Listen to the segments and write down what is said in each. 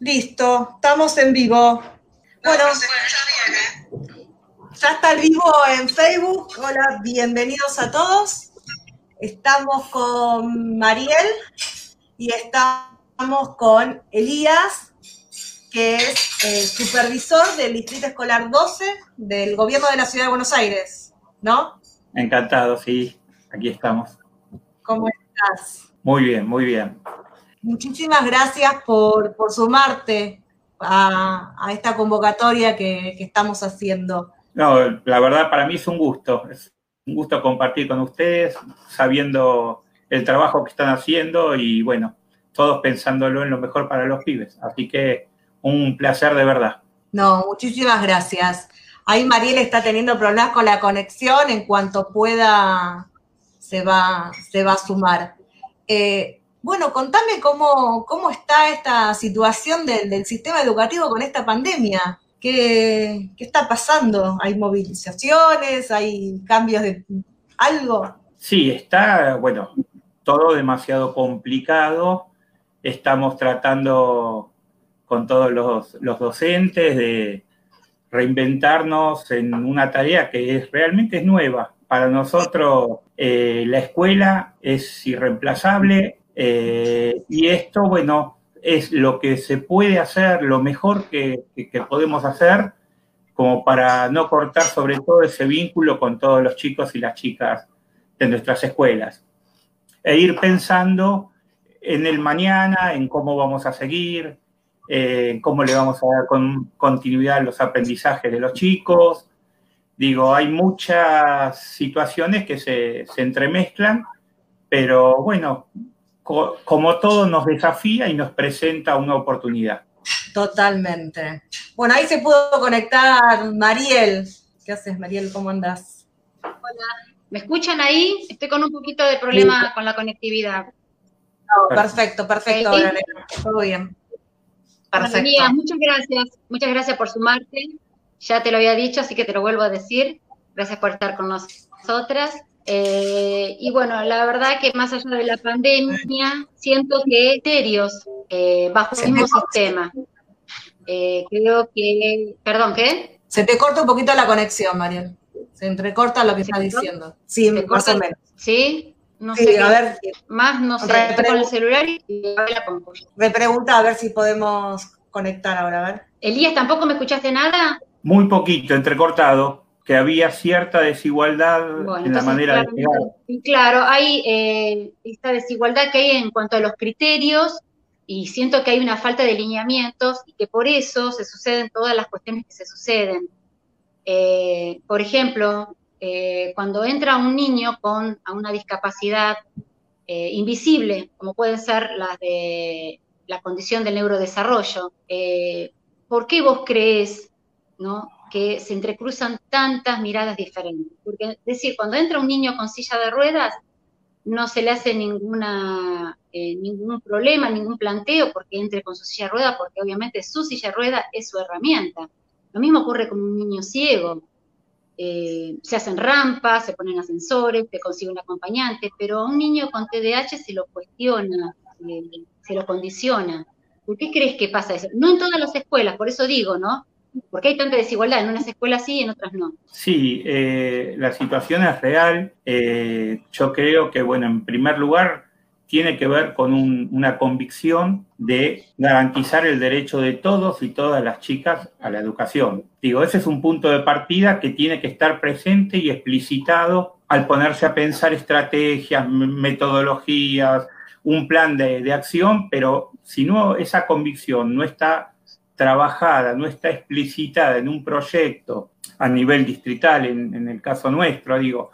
Listo, estamos en vivo. Bueno, ya está el vivo en Facebook. Hola, bienvenidos a todos. Estamos con Mariel y estamos con Elías, que es el supervisor del Distrito Escolar 12 del Gobierno de la Ciudad de Buenos Aires, ¿no? Encantado, sí, aquí estamos. ¿Cómo estás? Muy bien, muy bien. Muchísimas gracias por, sumarte a, esta convocatoria que, estamos haciendo. No, la verdad para mí es un gusto, es un gusto compartir con ustedes, sabiendo el trabajo que están haciendo y bueno, todos pensándolo en lo mejor para los pibes. Así que un placer de verdad. No, muchísimas gracias. Ahí Mariel está teniendo problemas con la conexión, en cuanto pueda se va, se va a sumar. Eh, bueno, contame cómo, cómo está esta situación del, sistema educativo con esta pandemia. ¿Qué, está pasando? ¿Hay movilizaciones? ¿Hay cambios de algo? Sí, está, bueno, todo demasiado complicado. Estamos tratando con todos los, docentes de reinventarnos en una tarea que realmente es nueva. Para nosotros eh, la escuela es irreemplazable, eh, y esto, bueno, es lo que se puede hacer, lo mejor que, podemos hacer, como para no cortar sobre todo ese vínculo con todos los chicos y las chicas de nuestras escuelas. E ir pensando en el mañana, en cómo vamos a seguir, en cómo le vamos a dar con, continuidad los aprendizajes de los chicos. Digo, hay muchas situaciones que se entremezclan, pero bueno, como todo nos desafía y nos presenta una oportunidad. Totalmente. Bueno, ahí se pudo conectar Mariel. ¿Qué haces, Mariel? ¿Cómo andás? Hola. ¿Me escuchan ahí? Estoy con un poquito de problema con la conectividad. perfecto, perfecto. Todo bien. Perfecto. muchas gracias. Muchas gracias por sumarte. Ya te lo había dicho, así que te lo vuelvo a decir. Gracias por estar con nosotras. Eh, y bueno, la verdad que más allá de la pandemia, siento que serios eh, bajo el mismo sistema. Eh, creo que, perdón, ¿qué? Se te corta un poquito la conexión, Mariel. Se entrecorta lo que estás diciendo. Sí, más o menos. ¿Sí? No sé. A ver. Más, no sé, con el celular y la pongo. Me pregunta a ver si podemos conectar ahora, a ver. Elías, ¿tampoco me escuchaste nada? Muy poquito, entrecortado que había cierta desigualdad en la manera de llegar. Claro, hay eh, esta desigualdad que hay en cuanto a los criterios y siento que hay una falta de lineamientos y que por eso se suceden todas las cuestiones que se suceden. Eh, por ejemplo, eh, cuando entra un niño con una discapacidad invisible, como pueden ser las de la condición del neurodesarrollo, ¿por qué vos crees ¿no? Que se entrecruzan tantas miradas diferentes. Porque, es decir, cuando entra un niño con silla de ruedas, no se le hace ninguna, eh, ningún problema, ningún planteo porque entre con su silla de ruedas, porque obviamente su silla de ruedas es su herramienta. Lo mismo ocurre con un niño ciego. Eh, se hacen rampas, se ponen ascensores, se consigue un acompañante, pero a un niño con TDAH se lo cuestiona, se lo condiciona. ¿Por qué crees que pasa eso? No en todas las escuelas, por eso digo, ¿no? ¿Por qué hay tanta desigualdad? En unas escuelas sí y en otras no. Sí, eh, la situación es real. Eh, yo creo que, bueno, en primer lugar, tiene que ver con una convicción de garantizar el derecho de todos y todas las chicas a la educación. Digo, ese es un punto de partida que tiene que estar presente y explicitado al ponerse a pensar estrategias, metodologías, un plan de, de acción, pero si no esa convicción no está trabajada, no está explicitada en un proyecto a nivel distrital, en, el caso nuestro, digo,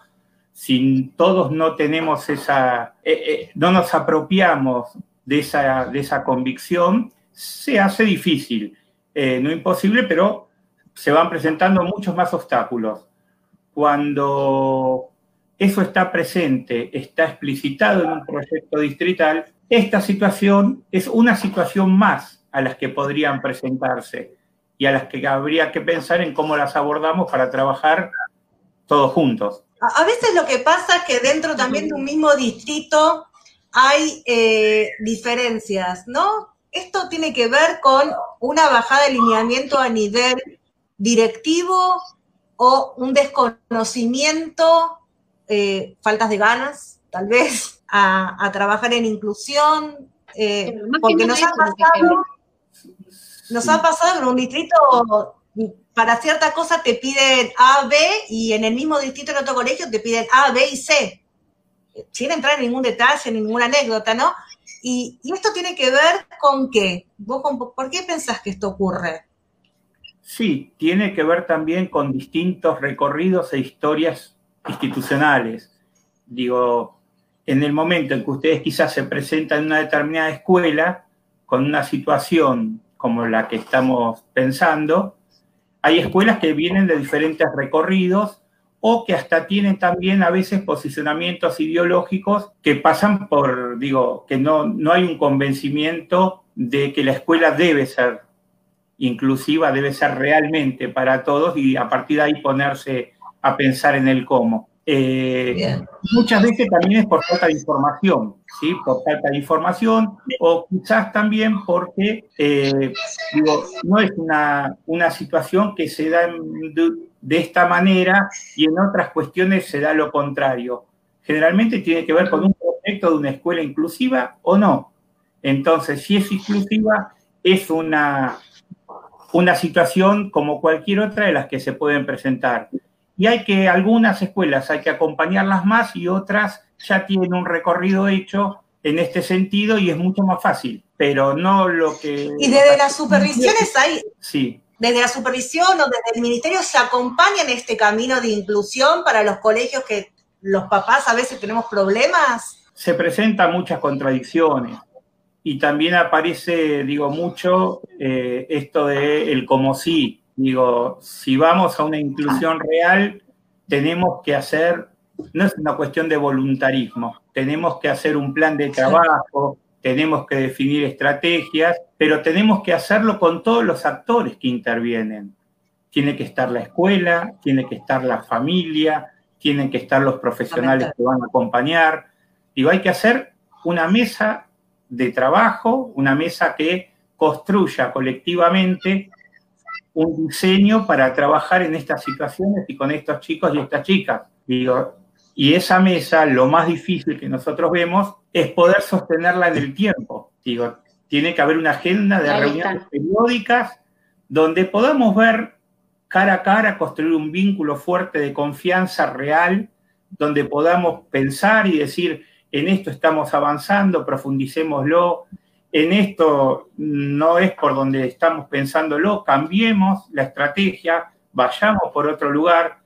si todos no tenemos esa, eh, eh, no nos apropiamos de esa, de esa convicción, se hace difícil, eh, no imposible, pero se van presentando muchos más obstáculos. Cuando eso está presente, está explicitado en un proyecto distrital, esta situación es una situación más a las que podrían presentarse y a las que habría que pensar en cómo las abordamos para trabajar todos juntos. A veces lo que pasa es que dentro también de un mismo distrito hay eh, diferencias, ¿no? ¿esto tiene que ver con una bajada de lineamiento a nivel directivo o un desconocimiento, eh, faltas de ganas, tal vez, a, trabajar en inclusión? Eh, porque nos ha pasado, nos ha pasado en un distrito para cierta cosa te piden A, B y en el mismo distrito en otro colegio te piden A, B y C, sin entrar en ningún detalle, ninguna anécdota, ¿no? Y, esto tiene que ver con qué. ¿Vos por qué pensás que esto ocurre? Sí, tiene que ver también con distintos recorridos e historias institucionales. Digo, en el momento en que ustedes quizás se presentan en una determinada escuela con una situación como la que estamos pensando, hay escuelas que vienen de diferentes recorridos o que hasta tienen también a veces posicionamientos ideológicos que pasan por, digo, que no, no hay un convencimiento de que la escuela debe ser inclusiva, debe ser realmente para todos y a partir de ahí ponerse a pensar en el cómo. Eh, muchas veces también es por falta de información, ¿sí? Por falta de información o quizás también porque, eh, digo, no es una, una, situación que se da de, esta manera y en otras cuestiones se da lo contrario. Generalmente tiene que ver con un proyecto de una escuela inclusiva o no. Entonces, si es inclusiva, es una, una situación como cualquier otra de las que se pueden presentar y hay que, algunas escuelas hay que acompañarlas más y otras ya tienen un recorrido hecho en este sentido y es mucho más fácil, pero no lo que... Y desde las supervisiones hay... Sí. Desde la supervisión o desde el ministerio se acompaña en este camino de inclusión para los colegios que los papás a veces tenemos problemas. Se presentan muchas contradicciones y también aparece, digo, mucho eh, esto de el como sí, Digo, si vamos a una inclusión real, tenemos que hacer, no es una cuestión de voluntarismo, tenemos que hacer un plan de trabajo, tenemos que definir estrategias, pero tenemos que hacerlo con todos los actores que intervienen. Tiene que estar la escuela, tiene que estar la familia, tienen que estar los profesionales que van a acompañar. Digo, hay que hacer una mesa de trabajo, una mesa que construya colectivamente un diseño para trabajar en estas situaciones y con estos chicos y estas chicas. Digo, y esa mesa, lo más difícil que nosotros vemos es poder sostenerla en el tiempo. Digo, tiene que haber una agenda de reuniones periódicas donde podamos ver cara a cara, construir un vínculo fuerte de confianza real, donde podamos pensar y decir, en esto estamos avanzando, profundicémoslo, en esto no es por donde estamos pensándolo, cambiemos la estrategia, vayamos por otro lugar,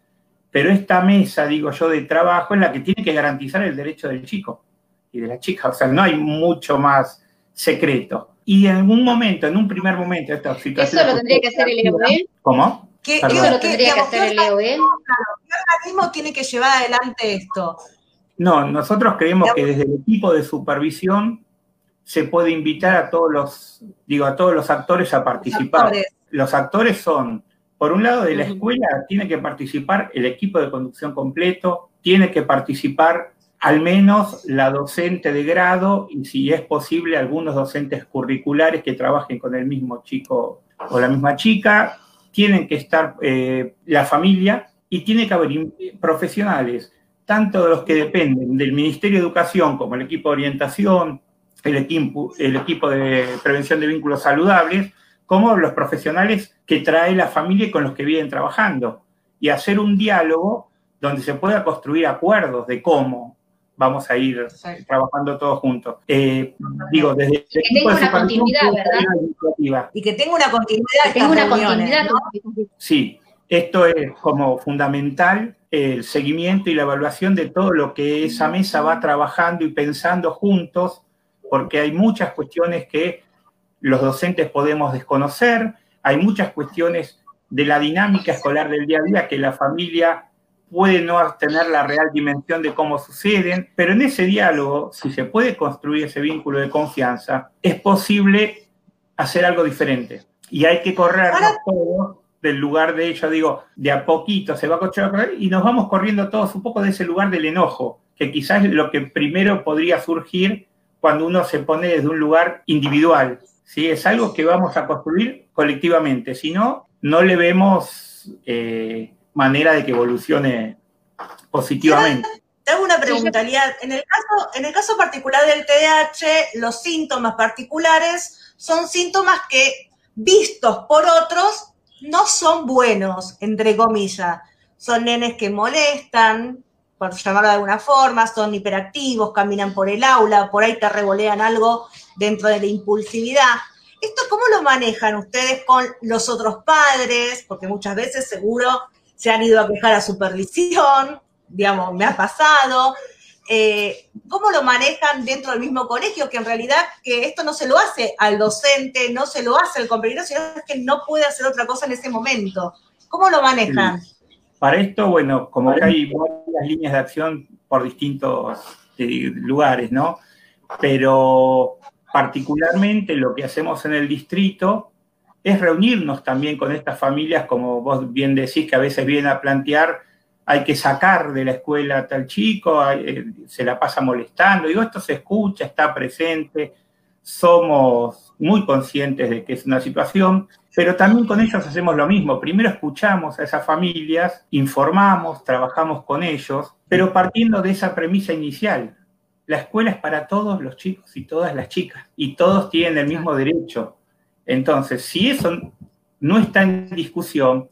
pero esta mesa, digo yo, de trabajo es la que tiene que garantizar el derecho del chico y de la chica, o sea, no hay mucho más secreto. Y en algún momento, en un primer momento, esta situación... ¿Eso lo tendría que hacer el EOE? ¿Cómo? ¿Qué, ¿Eso lo tendría que hacer el EOE? ¿Qué organismo tiene que llevar adelante esto? No, nosotros creemos que desde el equipo de supervisión se puede invitar a todos los, digo, a todos los actores a participar. Los actores, son, por un lado, de la escuela tiene que participar el equipo de conducción completo, tiene que participar al menos la docente de grado y si es posible algunos docentes curriculares que trabajen con el mismo chico o la misma chica, tienen que estar eh, la familia y tiene que haber profesionales, tanto de los que dependen del Ministerio de Educación como el equipo de orientación, el equipo, el equipo de prevención de vínculos saludables, como los profesionales que trae la familia y con los que vienen trabajando. Y hacer un diálogo donde se pueda construir acuerdos de cómo vamos a ir trabajando todos juntos. Eh, digo, desde que tenga una continuidad, ¿verdad? Y que tenga una continuidad. Que tenga una continuidad. Sí, esto es como fundamental el seguimiento y la evaluación de todo lo que esa mesa va trabajando y pensando juntos porque hay muchas cuestiones que los docentes podemos desconocer, hay muchas cuestiones de la dinámica escolar del día a día que la familia puede no tener la real dimensión de cómo suceden, pero en ese diálogo, si se puede construir ese vínculo de confianza, es posible hacer algo diferente. Y hay que correr todos del lugar de ello, digo, de a poquito se va a correr y nos vamos corriendo todos un poco de ese lugar del enojo, que quizás es lo que primero podría surgir cuando uno se pone desde un lugar individual, ¿sí? Es algo que vamos a construir colectivamente, si no, no le vemos eh, manera de que evolucione positivamente. Tengo una pregunta, Lía. En el, caso, en el caso particular del TDAH, los síntomas particulares son síntomas que, vistos por otros, no son buenos, entre comillas. Son nenes que molestan, por llamarlo de alguna forma, son hiperactivos, caminan por el aula, por ahí te revolean algo dentro de la impulsividad. ¿Esto cómo lo manejan ustedes con los otros padres? Porque muchas veces seguro se han ido a quejar a supervisión, digamos, me ha pasado. Eh, ¿Cómo lo manejan dentro del mismo colegio? Que en realidad que esto no se lo hace al docente, no se lo hace al compañero, sino que no puede hacer otra cosa en ese momento. ¿Cómo lo manejan? Para esto, bueno, como que hay varias líneas de acción por distintos eh, lugares, ¿no? Pero particularmente lo que hacemos en el distrito es reunirnos también con estas familias, como vos bien decís, que a veces vienen a plantear, hay que sacar de la escuela a tal chico, eh, se la pasa molestando, digo, esto se escucha, está presente, somos muy conscientes de que es una situación, pero también con ellos hacemos lo mismo. Primero escuchamos a esas familias, informamos, trabajamos con ellos, pero partiendo de esa premisa inicial, la escuela es para todos los chicos y todas las chicas, y todos tienen el mismo derecho. Entonces, si eso no está en discusión,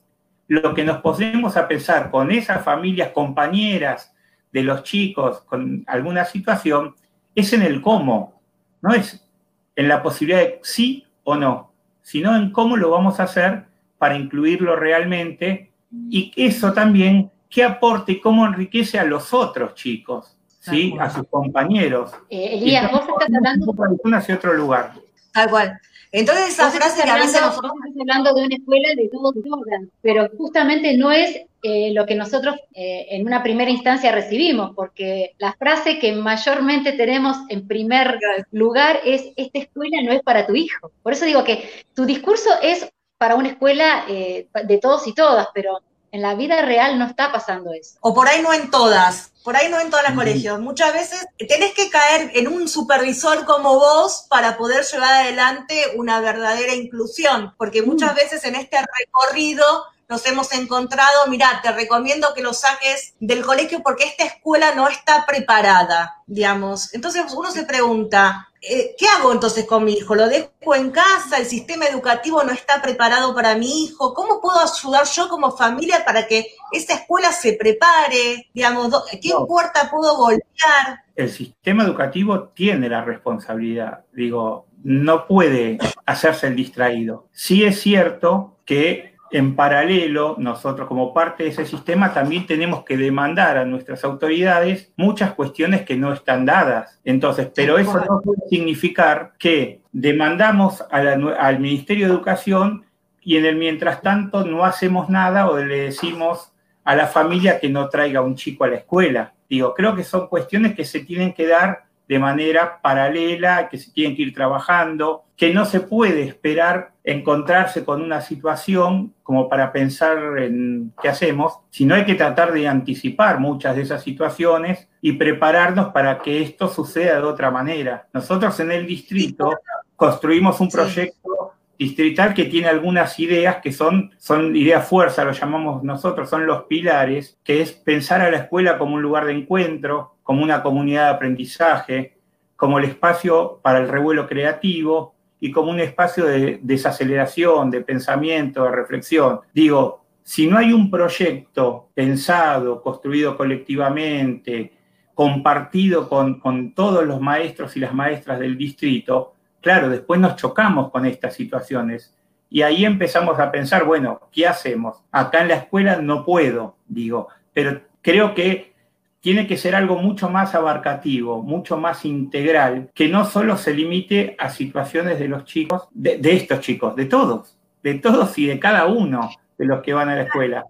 lo que nos ponemos a pensar con esas familias compañeras de los chicos con alguna situación es en el cómo, no es en la posibilidad de sí o no, sino en cómo lo vamos a hacer para incluirlo realmente y eso también qué aporte y cómo enriquece a los otros chicos. ¿sí? a sus compañeros. Eh, Elías, vos estás hablando... De hacia otro lugar. Tal cual. Entonces esa frase que a veces nosotros... Estamos hablando de una escuela de todos y todas, pero justamente no es eh, lo que nosotros eh, en una primera instancia recibimos, porque la frase que mayormente tenemos en primer lugar es, esta escuela no es para tu hijo. Por eso digo que tu discurso es para una escuela de todos y todas, pero en la vida real no está pasando eso. O por ahí no en todas, por ahí no en todos los colegios. Muchas veces tenés que caer en un supervisor como vos para poder llevar adelante una verdadera inclusión, porque muchas veces en este recorrido nos hemos encontrado, mira, te recomiendo que lo saques del colegio porque esta escuela no está preparada, digamos. Entonces uno se pregunta, eh, ¿qué hago entonces con mi hijo? ¿Lo dejo en casa? ¿El sistema educativo no está preparado para mi hijo? ¿Cómo puedo ayudar yo como familia para que esa escuela se prepare? Digamos, ¿qué puerta puedo golpear? El sistema educativo tiene la responsabilidad, digo, no puede hacerse el distraído. Sí es cierto que en paralelo, nosotros como parte de ese sistema también tenemos que demandar a nuestras autoridades muchas cuestiones que no están dadas. Entonces, pero eso no puede significar que demandamos al Ministerio de Educación y en el mientras tanto no hacemos nada o le decimos a la familia que no traiga un chico a la escuela. Digo, creo que son cuestiones que se tienen que dar de manera paralela, que se tienen que ir trabajando, que no se puede esperar encontrarse con una situación como para pensar en qué hacemos, sino hay que tratar de anticipar muchas de esas situaciones y prepararnos para que esto suceda de otra manera. Nosotros en el distrito construimos un proyecto distrital que tiene algunas ideas que son, son ideas fuerza, lo llamamos nosotros, son los pilares, que es pensar a la escuela como un lugar de encuentro, como una comunidad de aprendizaje, como el espacio para el revuelo creativo y como un espacio de desaceleración, de pensamiento, de reflexión. Digo, si no hay un proyecto pensado, construido colectivamente, compartido con, con todos los maestros y las maestras del distrito, claro, después nos chocamos con estas situaciones. Y ahí empezamos a pensar, bueno, ¿qué hacemos? Acá en la escuela no puedo, digo, pero creo que tiene que ser algo mucho más abarcativo, mucho más integral, que no solo se limite a situaciones de los chicos, de, estos chicos, de todos, de todos y de cada uno de los que van a la escuela.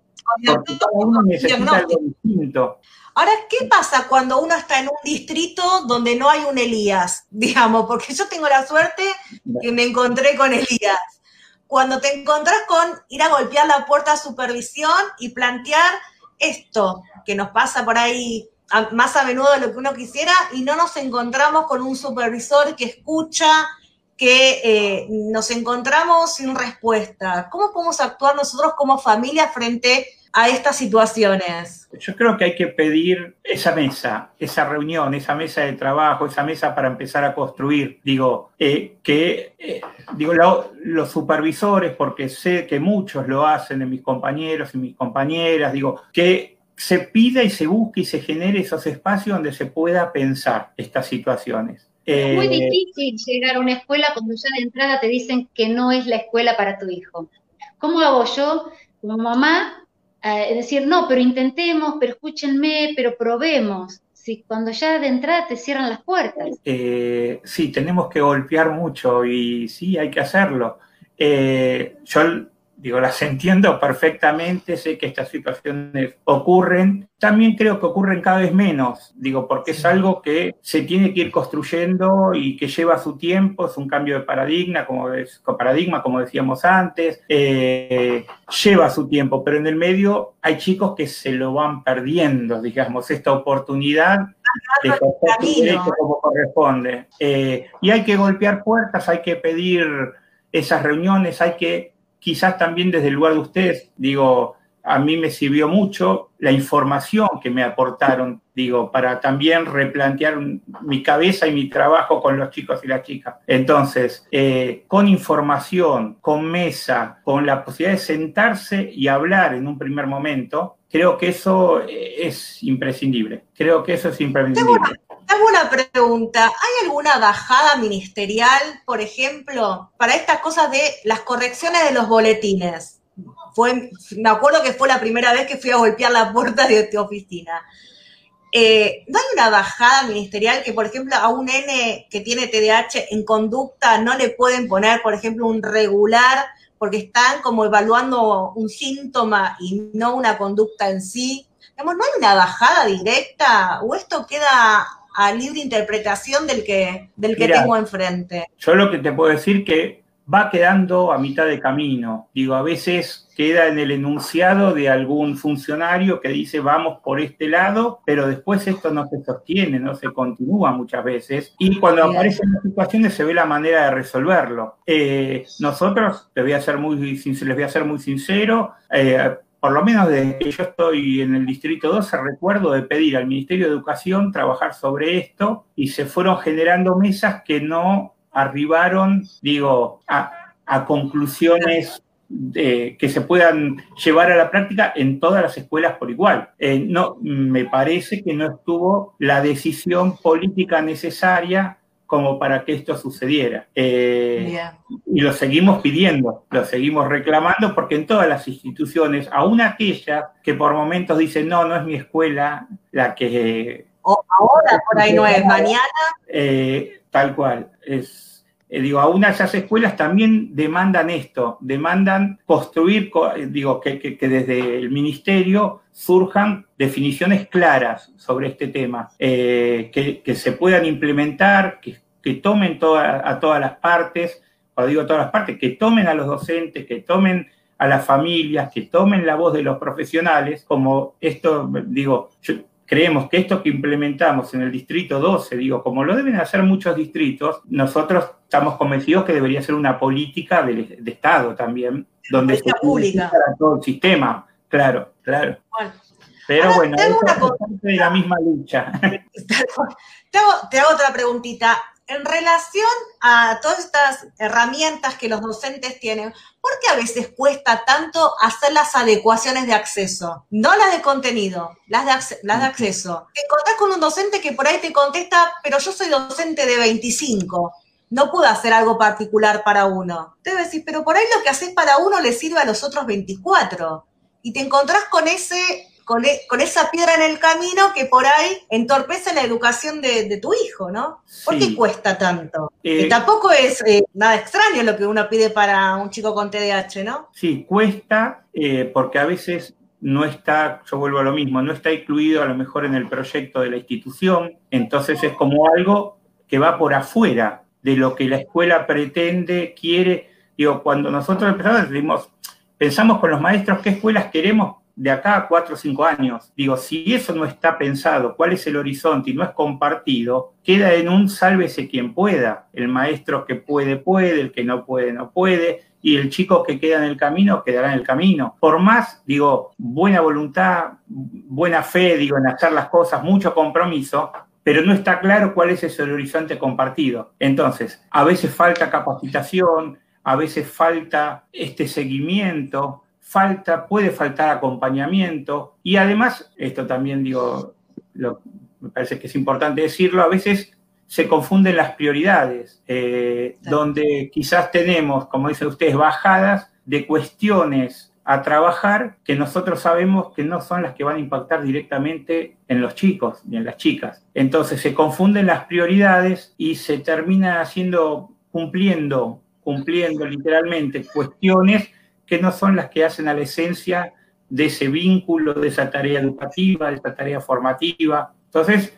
Porque cada uno necesita algo distinto. Ahora, ¿qué pasa cuando uno está en un distrito donde no hay un Elías? Digamos, porque yo tengo la suerte que me encontré con Elías. Cuando te encontrás con ir a golpear la puerta de supervisión y plantear esto, que nos pasa por ahí más a menudo de lo que uno quisiera y no nos encontramos con un supervisor que escucha, que eh, nos encontramos sin respuesta. ¿Cómo podemos actuar nosotros como familia frente a estas situaciones? Yo creo que hay que pedir esa mesa, esa reunión, esa mesa de trabajo, esa mesa para empezar a construir. Digo, eh, que eh, digo, los supervisores, porque sé que muchos lo hacen de mis compañeros y mis compañeras, digo, que se pida y se busque y se genere esos espacios donde se pueda pensar estas situaciones. Es muy eh, difícil llegar a una escuela cuando ya de entrada te dicen que no es la escuela para tu hijo. ¿Cómo hago yo como mamá es decir, no, pero intentemos, pero escúchenme, pero probemos. Si cuando ya de entrada te cierran las puertas. Eh, sí, tenemos que golpear mucho y sí, hay que hacerlo. Eh, yo digo, las entiendo perfectamente, sé que estas situaciones ocurren, también creo que ocurren cada vez menos, digo, porque es algo que se tiene que ir construyendo y que lleva su tiempo, es un cambio de paradigma, como, paradigma, como decíamos antes, eh, lleva su tiempo, pero en el medio hay chicos que se lo van perdiendo, digamos, esta oportunidad de derecho como corresponde. Eh, y hay que golpear puertas, hay que pedir esas reuniones, hay que quizás también desde el lugar de ustedes, digo, a mí me sirvió mucho la información que me aportaron, digo, para también replantear mi cabeza y mi trabajo con los chicos y las chicas. Entonces, eh, con información, con mesa, con la posibilidad de sentarse y hablar en un primer momento, creo que eso eh, es imprescindible. Creo que eso es imprescindible. Tengo una pregunta. ¿Hay alguna bajada ministerial, por ejemplo, para estas cosas de las correcciones de los boletines? Fue, me acuerdo que fue la primera vez que fui a golpear la puerta de tu oficina. Eh, ¿No hay una bajada ministerial que, por ejemplo, a un N que tiene TDAH en conducta no le pueden poner, por ejemplo, un regular porque están como evaluando un síntoma y no una conducta en sí? ¿no hay una bajada directa o esto queda a libre interpretación del que, del que tengo enfrente. Yo lo que te puedo decir que va quedando a mitad de camino. Digo, a veces queda en el enunciado de algún funcionario que dice vamos por este lado, pero después esto no se sostiene, no se continúa muchas veces. Y cuando aparecen las situaciones se ve la manera de resolverlo. Eh, nosotros, te voy a ser muy, les voy a ser muy sincero, eh, por lo menos desde que yo estoy en el Distrito 12, recuerdo de pedir al Ministerio de Educación trabajar sobre esto y se fueron generando mesas que no arribaron, digo, a, conclusiones que se puedan llevar a la práctica en todas las escuelas por igual. Eh, no, me parece que no estuvo la decisión política necesaria como para que esto sucediera. Eh, y lo seguimos pidiendo, lo seguimos reclamando, porque en todas las instituciones, aún aquellas que por momentos dicen, no, no es mi escuela la que... O ahora por ahí no es, mañana. Eh, tal cual, es, eh, digo, aún esas escuelas también demandan esto, demandan construir, digo, que, que, desde el ministerio surjan definiciones claras sobre este tema, eh, que, se puedan implementar, que, tomen a todas las partes, cuando digo todas las partes, que tomen a los docentes, que tomen a las familias, que tomen la voz de los profesionales, como esto, digo, creemos que esto que implementamos en el distrito 12, digo, como lo deben hacer muchos distritos, nosotros estamos convencidos que debería ser una política de, Estado también, donde se pública todo el sistema, claro, claro. Pero bueno, es parte de la misma lucha. te, hago, otra preguntita. En relación a todas estas herramientas que los docentes tienen, ¿por qué a veces cuesta tanto hacer las adecuaciones de acceso? No las de contenido, las de, las de acceso. Te encontrás con un docente que por ahí te contesta, pero yo soy docente de 25 no puedo hacer algo particular para uno. Te decir, pero por ahí lo que haces para uno le sirve a los otros 24. Y te encontrás con ese e, con, esa piedra en el camino que por ahí entorpece la educación de, tu hijo, ¿no? ¿Por qué cuesta tanto? que eh, tampoco es eh, nada extraño lo que uno pide para un chico con TDAH, ¿no? Sí, cuesta eh, porque a veces no está, yo vuelvo a lo mismo, no está incluido a lo mejor en el proyecto de la institución, entonces es como algo que va por afuera de lo que la escuela pretende, quiere. Digo, cuando nosotros empezamos, decimos, pensamos con los maestros qué escuelas queremos de acá a cuatro o cinco años. Digo, si eso no está pensado, cuál es el horizonte y no es compartido, queda en un sálvese quien pueda. El maestro que puede, puede, el que no puede, no puede, y el chico que queda en el camino quedará en el camino. Por más, digo, buena voluntad, buena fe, digo, en hacer las cosas, mucho compromiso, pero no está claro cuál es ese horizonte compartido. Entonces, a veces falta capacitación, a veces falta este seguimiento, falta, puede faltar acompañamiento y además, esto también digo, me parece que es importante decirlo, a veces se confunden las prioridades, eh, donde quizás tenemos, como dicen ustedes, bajadas de cuestiones a trabajar que nosotros sabemos que no son las que van a impactar directamente en los chicos ni en las chicas. Entonces se confunden las prioridades y se termina haciendo, cumpliendo, cumpliendo literalmente cuestiones que no son las que hacen a la esencia de ese vínculo, de esa tarea educativa, de esa tarea formativa. Entonces,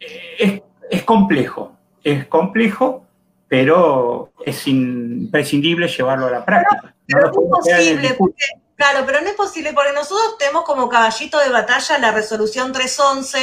eh, es es complejo, es complejo, pero es imprescindible llevarlo a la práctica. Pero, no es posible, claro, pero no es posible porque nosotros tenemos como caballito de batalla la resolución 311,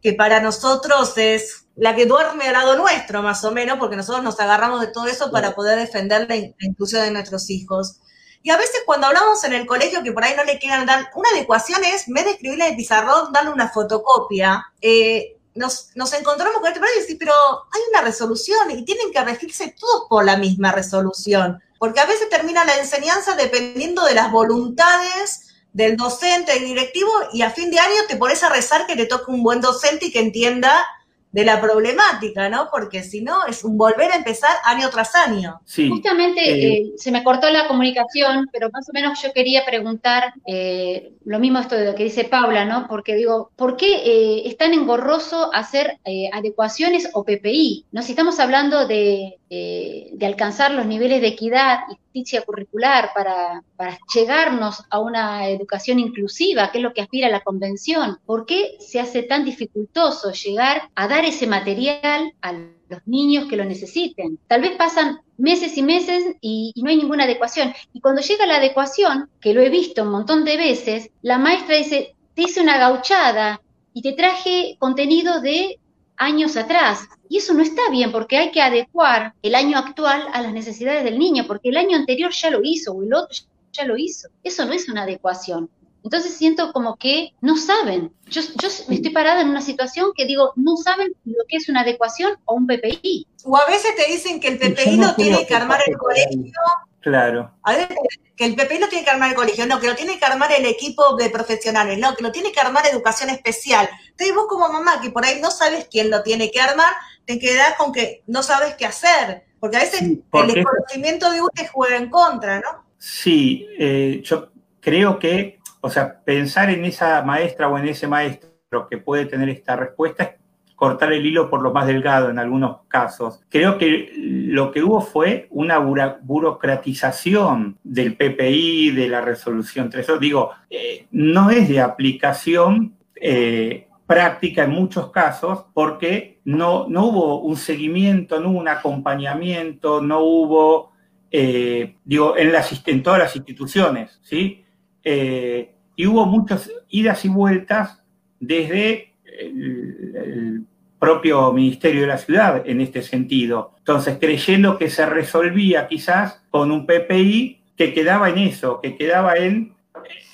que para nosotros es la que duerme al lado nuestro, más o menos, porque nosotros nos agarramos de todo eso para poder defender la, inclusión de nuestros hijos. Y a veces cuando hablamos en el colegio que por ahí no le quieran dar, una adecuación es, en vez de escribirle el pizarrón, darle una fotocopia. Eh, nos, encontramos con este problema y decir, pero hay una resolución y tienen que regirse todos por la misma resolución, porque a veces termina la enseñanza dependiendo de las voluntades del docente, del directivo, y a fin de año te pones a rezar que te toque un buen docente y que entienda de la problemática, ¿no? Porque si no, es un volver a empezar año tras año. Sí. Justamente eh, eh, se me cortó la comunicación, pero más o menos yo quería preguntar eh, lo mismo esto de lo que dice Paula, ¿no? Porque digo, ¿por qué es tan engorroso hacer adecuaciones o PPI? ¿No? Si estamos hablando de, de alcanzar los niveles de equidad y curricular para, para, llegarnos a una educación inclusiva, que es lo que aspira la convención, ¿por qué se hace tan dificultoso llegar a dar ese material a los niños que lo necesiten? Tal vez pasan meses y meses y, no hay ninguna adecuación. Y cuando llega la adecuación, que lo he visto un montón de veces, la maestra dice, te hice una gauchada y te traje contenido de años atrás. Y eso no está bien porque hay que adecuar el año actual a las necesidades del niño, porque el año anterior ya lo hizo o el otro ya lo hizo. Eso no es una adecuación. Entonces siento como que no saben. Yo, yo me estoy parada en una situación que digo, no saben lo que es una adecuación o un PPI. O a veces te dicen que el PPI lo tiene que armar el colegio. Claro. A veces que el PPI lo tiene que armar el colegio, no, que lo tiene que armar el equipo de profesionales, no, que lo tiene que armar educación especial. Entonces vos como mamá, que por ahí no sabes quién lo tiene que armar, te quedás con que no sabes qué hacer, porque a veces el desconocimiento de usted juega en contra, ¿no? Sí, eh, yo creo que, o sea, pensar en esa maestra o en ese maestro que puede tener esta respuesta es cortar el hilo por lo más delgado en algunos casos. Creo que lo que hubo fue una burocratización del PPI, de la resolución 3. Digo, eh, no es de aplicación eh, práctica en muchos casos porque no, no hubo un seguimiento, no hubo un acompañamiento, no hubo, eh, digo, en, las, en todas las instituciones, ¿sí? y hubo muchas idas y vueltas desde el propio Ministerio de la Ciudad en este sentido. Entonces, creyendo que se resolvía quizás con un PPI que quedaba en eso, que quedaba en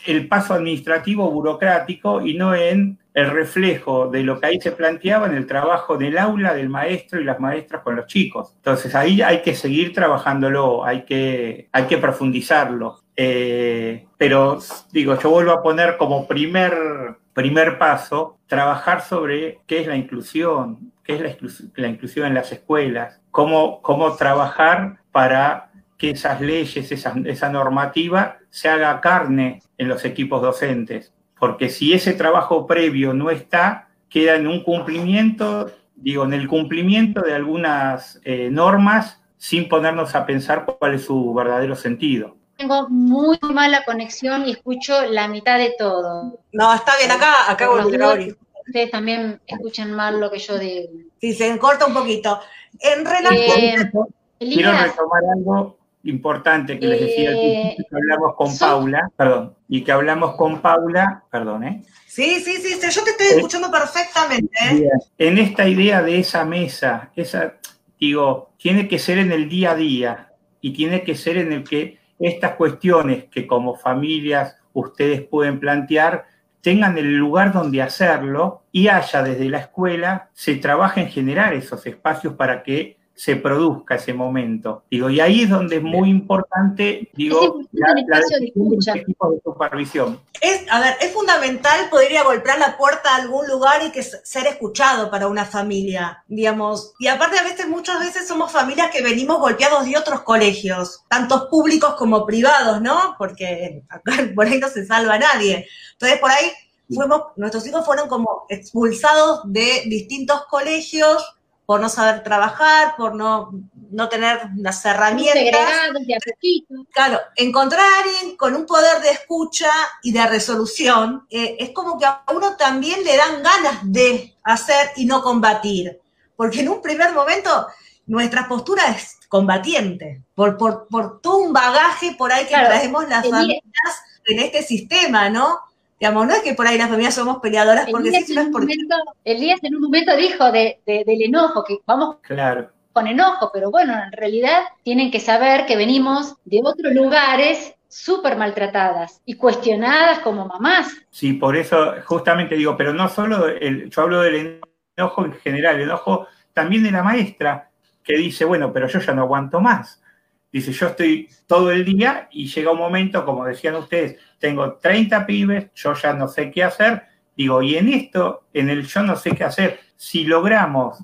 el paso administrativo burocrático y no en el reflejo de lo que ahí se planteaba en el trabajo del aula, del maestro y las maestras con los chicos. Entonces ahí hay que seguir trabajándolo, hay que, hay que profundizarlo. Eh, pero digo, yo vuelvo a poner como primer primer paso, trabajar sobre qué es la inclusión, qué es la, inclusión en las escuelas, cómo, cómo trabajar para que esas leyes, esa, esa normativa se haga carne en los equipos docentes. Porque si ese trabajo previo no está, queda en un cumplimiento, digo, en el cumplimiento de algunas eh, normas sin ponernos a pensar cuál es su verdadero sentido tengo muy mala conexión y escucho la mitad de todo. No, está bien, acá, acá Ustedes también escuchan mal lo que yo digo. Sí, se corta un poquito. En relación... Eh, quiero retomar algo importante que les decía Eh, que hablamos con Paula, perdón, y que hablamos con Paula, perdón, ¿eh? Sí, sí, sí, sí, yo te estoy escuchando perfectamente. ¿eh? En esta idea de esa mesa, esa, digo, tiene que ser en el día a día y tiene que ser en el que estas cuestiones que como familias ustedes pueden plantear tengan el lugar donde hacerlo y haya desde la escuela, se trabaje en generar esos espacios para que se produzca ese momento. Digo, y ahí es donde es muy importante, digo, el espacio de supervisión. Es, a ver, es fundamental poder ir a golpear la puerta a algún lugar y que ser escuchado para una familia, digamos. Y aparte a veces, muchas veces somos familias que venimos golpeados de otros colegios, tantos públicos como privados, ¿no? Porque acá por ahí no se salva nadie. Entonces por ahí fuimos, nuestros hijos fueron como expulsados de distintos colegios por no saber trabajar, por no, no tener las herramientas. Claro, encontrar a alguien con un poder de escucha y de resolución eh, es como que a uno también le dan ganas de hacer y no combatir. Porque en un primer momento nuestra postura es combatiente, por, por, por todo un bagaje por ahí que Claro, traemos las familias en este sistema, ¿no? Digamos, no es que por ahí las familias somos peleadoras porque sí, Elías, sino en es un porque momento, Elías en un momento dijo de, de- del enojo, que vamos Claro. con enojo, pero bueno, en realidad tienen que saber que venimos de otros lugares súper maltratadas y cuestionadas como mamás. Sí, por eso justamente digo, pero no solo, el, yo hablo del enojo en general, el enojo también de la maestra, que dice, bueno, pero yo ya no aguanto más. Dice, yo estoy todo el día y llega un momento, como decían ustedes, tengo 30 pibes, yo ya no sé qué hacer. Digo, y en esto, en el yo no sé qué hacer, si logramos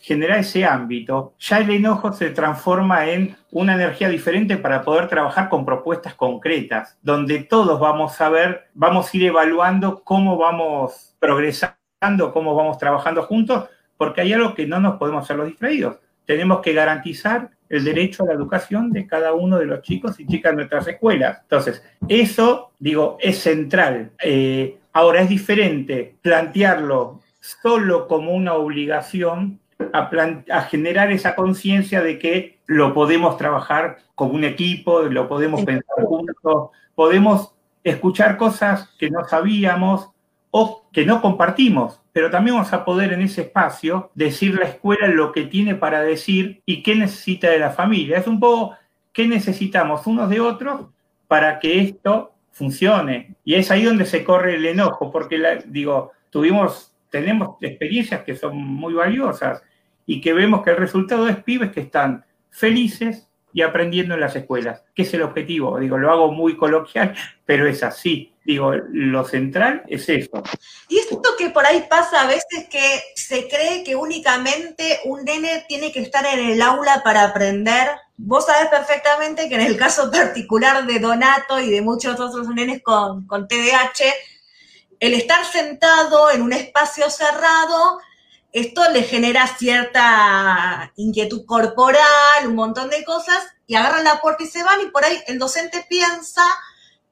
generar ese ámbito, ya el enojo se transforma en una energía diferente para poder trabajar con propuestas concretas, donde todos vamos a ver, vamos a ir evaluando cómo vamos progresando, cómo vamos trabajando juntos, porque hay algo que no nos podemos hacer los distraídos. Tenemos que garantizar el derecho a la educación de cada uno de los chicos y chicas de nuestras escuelas. Entonces, eso, digo, es central. Eh, ahora, es diferente plantearlo solo como una obligación a, a generar esa conciencia de que lo podemos trabajar como un equipo, lo podemos pensar juntos, podemos escuchar cosas que no sabíamos o que no compartimos, pero también vamos a poder en ese espacio decir la escuela lo que tiene para decir y qué necesita de la familia. Es un poco qué necesitamos unos de otros para que esto funcione. Y es ahí donde se corre el enojo, porque la- digo, tuvimos, tenemos experiencias que son muy valiosas y que vemos que el resultado es pibes que están felices y aprendiendo en las escuelas, que es el objetivo. Digo, lo hago muy coloquial, pero es así. Digo, lo central es eso. Y esto que por ahí pasa a veces que se cree que únicamente un nene tiene que estar en el aula para aprender. Vos sabés perfectamente que en el caso particular de Donato y de muchos otros nenes con, con TDAH, el estar sentado en un espacio cerrado, esto le genera cierta inquietud corporal, un montón de cosas, y agarran la puerta y se van, y por ahí el docente piensa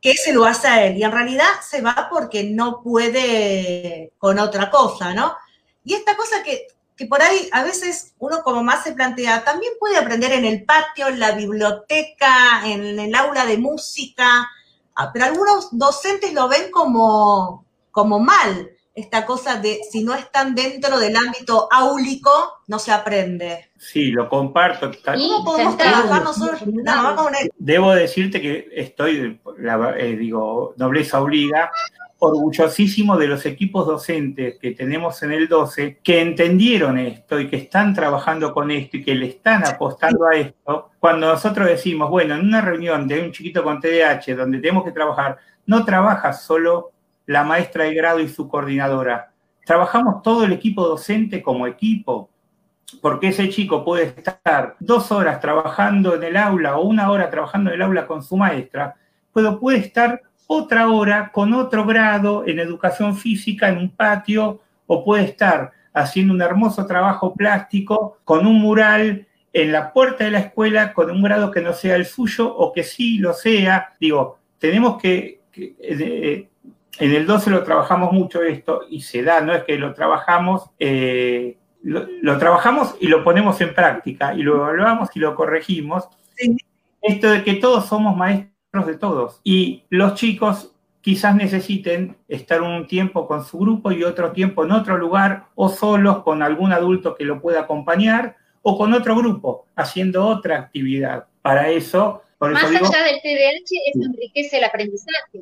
que se lo hace a él. Y en realidad se va porque no puede con otra cosa, ¿no? Y esta cosa que, que por ahí a veces uno como más se plantea, también puede aprender en el patio, en la biblioteca, en el aula de música, ah, pero algunos docentes lo ven como, como mal, esta cosa de si no están dentro del ámbito áulico, no se aprende. Sí, lo comparto. ¿Cómo podemos trabajar nosotros? Debo decirte que estoy, la- eh, digo, nobleza obliga, orgullosísimo de los equipos docentes que tenemos en el 12, que entendieron esto y que están trabajando con esto y que le están apostando a esto. Cuando nosotros decimos, bueno, en una reunión de un chiquito con TDAH donde tenemos que trabajar, no trabaja solo la maestra de grado y su coordinadora, trabajamos todo el equipo docente como equipo, porque ese chico puede estar dos horas trabajando en el aula o una hora trabajando en el aula con su maestra, pero puede estar otra hora con otro grado en educación física en un patio o puede estar haciendo un hermoso trabajo plástico con un mural en la puerta de la escuela con un grado que no sea el suyo o que sí lo sea. Digo, tenemos que, eh, en el 12 lo trabajamos mucho esto y se da, no es que lo trabajamos, eh, lo, lo, trabajamos y lo ponemos en práctica y lo evaluamos y lo corregimos. Sí. esto de que todos somos maestros de todos y los chicos quizás necesiten estar un tiempo con su grupo y otro tiempo en otro lugar o solos con algún adulto que lo pueda acompañar o con otro grupo haciendo otra actividad. Para eso... Por Más allá del TDAH, eso enriquece el aprendizaje.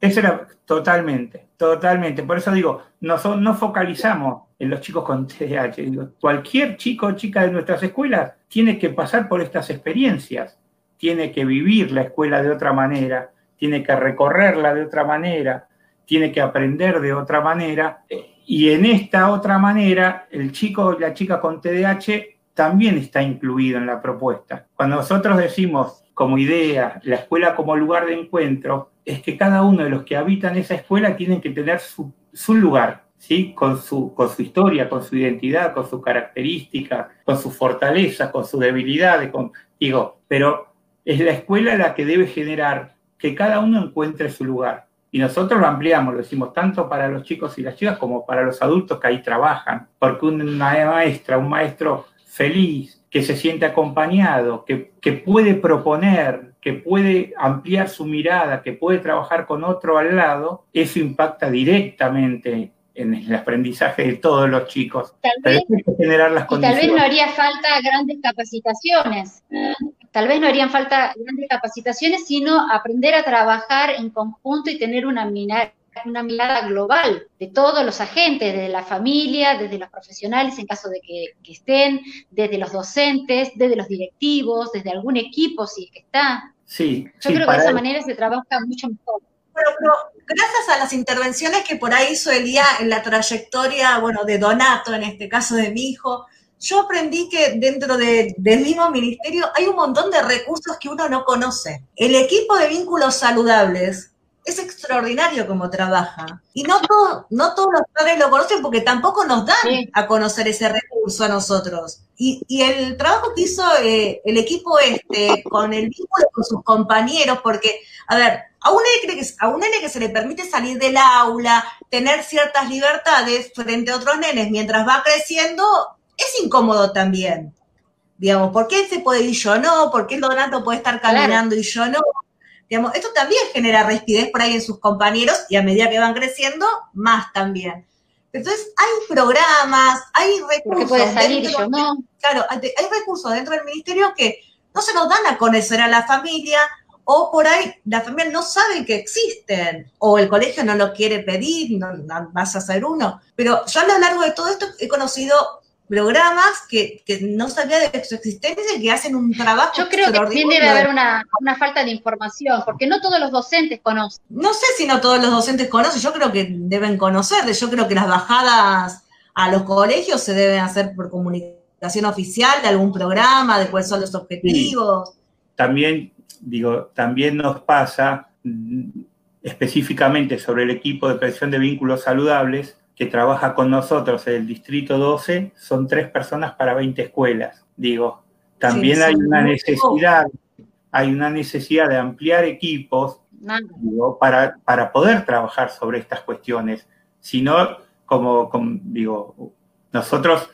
Eso era totalmente, totalmente. Por eso digo, no, no focalizamos en los chicos con TDAH. cualquier chico o chica de nuestras escuelas tiene que pasar por estas experiencias, tiene que vivir la escuela de otra manera, tiene que recorrerla de otra manera, tiene que aprender de otra manera. Y en esta otra manera, el chico o la chica con TDAH también está incluido en la propuesta. Cuando nosotros decimos como idea la escuela como lugar de encuentro, es que cada uno de los que habitan esa escuela tienen que tener su, lugar, ¿sí? Con su, con su historia, con su identidad, con sus características, con sus fortalezas, con sus debilidades, con, digo, pero es la escuela la que debe generar que cada uno encuentre su lugar. Y nosotros lo ampliamos, lo decimos tanto para los chicos y las chicas como para los adultos que ahí trabajan, porque una maestra, un maestro feliz, que se siente acompañado, que, que puede proponer, que puede ampliar su mirada, que puede trabajar con otro al lado, eso impacta directamente en el aprendizaje de todos los chicos. Tal vez, generar las y tal vez no haría falta grandes capacitaciones. Tal vez no harían falta grandes capacitaciones, sino aprender a trabajar en conjunto y tener una mirada una mirada global de todos los agentes, desde la familia, desde los profesionales en caso de que, estén, desde los docentes, desde los directivos, desde algún equipo si es que está. Sí, Yo creo que de esa manera se trabaja mucho mejor. Pero, gracias a las intervenciones que por ahí hizo Elía en la trayectoria, bueno, de Donato, en este caso de mi hijo, yo aprendí que dentro del mismo ministerio hay un montón de recursos que uno no conoce. El equipo de vínculos saludables es extraordinario como trabaja. Y no, no todos los padres lo conocen porque tampoco nos dan a conocer ese recurso a nosotros. Y, el trabajo que hizo eh, el equipo este con el vínculo con sus compañeros, porque, a ver, a un, nene que, a un nene que se le permite salir del aula, tener ciertas libertades frente a otros nenes mientras va creciendo, es incómodo también. Digamos, ¿por qué se puede ir yo no? ¿Por qué el Donato puede estar caminando y yo no? Esto también genera respidez por ahí en sus compañeros y a medida que van creciendo, más también. Entonces, hay programas, hay recursos. puede salir yo no. Claro, hay recursos dentro del ministerio que no se nos dan a conocer a la familia o por ahí la familia no sabe que existen o el colegio no lo quiere pedir, no, no vas a hacer uno. Pero yo a lo largo de todo esto he conocido programas que, no sabía de su existencia y que hacen un trabajo. Yo creo que también debe haber una, falta de información, porque no todos los docentes conocen. No sé si no todos los docentes conocen, yo creo que deben conocer, yo creo que las bajadas a los colegios se deben hacer por comunicación oficial de algún programa, de cuáles son los objetivos. También, digo, también nos pasa mm, específicamente sobre el equipo de prevención de vínculos saludables, que trabaja con nosotros en el Distrito 12 son tres personas para 20 escuelas. Digo, también hay una necesidad, hay una necesidad de ampliar equipos para, para poder trabajar sobre estas cuestiones. Si no, como, digo, nosotros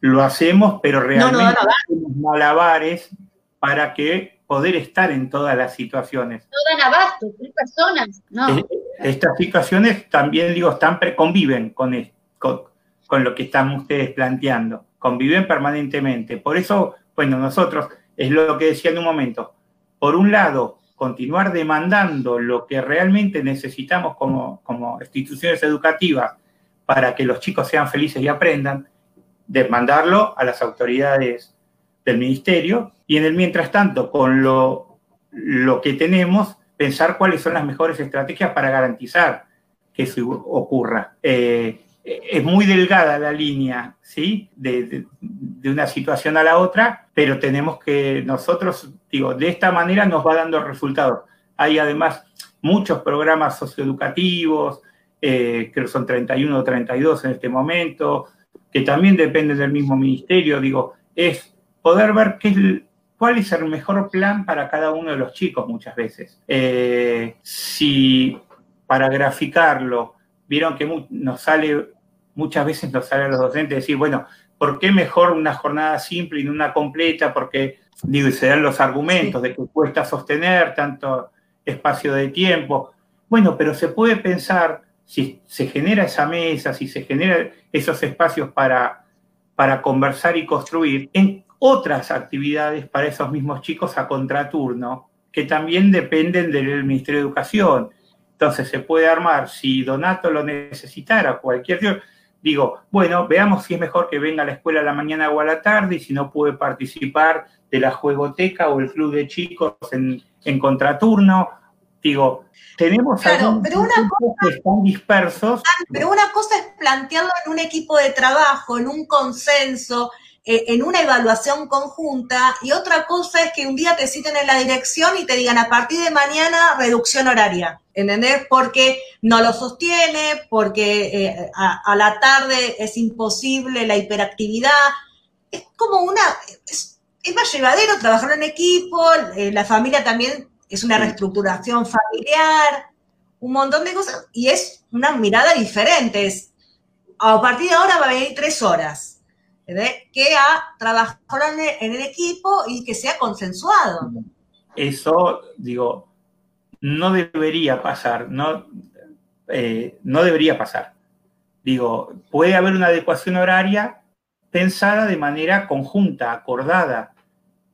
lo hacemos, pero realmente hacemos malabares para que poder estar en todas las situaciones. No dan abasto, tres personas, no. Estas situaciones también, digo, conviven con, con, lo que están ustedes planteando, conviven permanentemente. Por eso, bueno, nosotros, es lo que decía en un momento, por un lado, continuar demandando lo que realmente necesitamos como, como instituciones educativas para que los chicos sean felices y aprendan, demandarlo a las autoridades del ministerio y en el mientras tanto, con lo, lo que tenemos, pensar cuáles son las mejores estrategias para garantizar que eso ocurra. Eh, es muy delgada la línea, ¿sí? De, una situación a la otra, pero tenemos que nosotros, digo, de esta manera nos va dando resultados. Hay además muchos programas socioeducativos, eh, creo que son 31 o 32 en este momento, que también dependen del mismo ministerio, digo, es poder ver qué es cuál es el mejor plan para cada uno de los chicos muchas veces. Eh, si para graficarlo, vieron que nos sale, muchas veces nos sale a los docentes decir, bueno, ¿por qué mejor una jornada simple y no una completa? Porque digo, y se dan los argumentos de que cuesta sostener tanto espacio de tiempo. Bueno, pero se puede pensar, si se genera esa mesa, si se generan esos espacios para, para conversar y construir, en otras actividades para esos mismos chicos a contraturno, que también dependen del Ministerio de Educación. Entonces se puede armar, si Donato lo necesitara, cualquier digo, bueno, veamos si es mejor que venga a la escuela a la mañana o a la tarde y si no puede participar de la juegoteca o el club de chicos en, contraturno. Digo, tenemos claro, pero una cosa, que están dispersos. Pero una cosa es plantearlo en un equipo de trabajo, en un consenso, en una evaluación conjunta, y otra cosa es que un día te citen en la dirección y te digan a partir de mañana reducción horaria. ¿entendés? Porque no lo sostiene, porque eh, a, la tarde es imposible la hiperactividad. Es como una, es, más llevadero trabajar en equipo, eh, la familia también es una reestructuración familiar, un montón de cosas, y es una mirada diferente. Es, a partir de ahora va a venir tres horas, que a trabajar en el equipo y que sea consensuado. Eso, digo, no debería pasar, no, eh, no debería pasar. Digo, puede haber una adecuación horaria pensada de manera conjunta, acordada,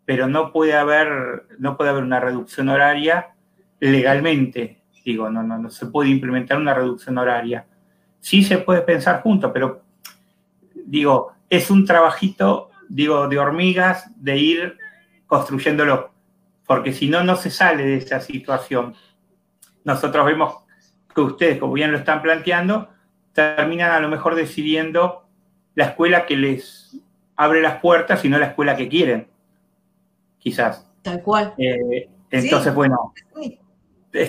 pero no puede haber, no puede haber una reducción horaria legalmente. Digo, no, no, no se puede implementar una reducción horaria. Sí se puede pensar junto, pero digo, es un trabajito, digo, de hormigas de ir construyéndolo porque si no, no se sale de esa situación. Nosotros vemos que ustedes, como bien lo están planteando, terminan a lo mejor decidiendo la escuela que les abre las puertas y no la escuela que quieren, quizás. Tal cual. Eh, entonces, bueno,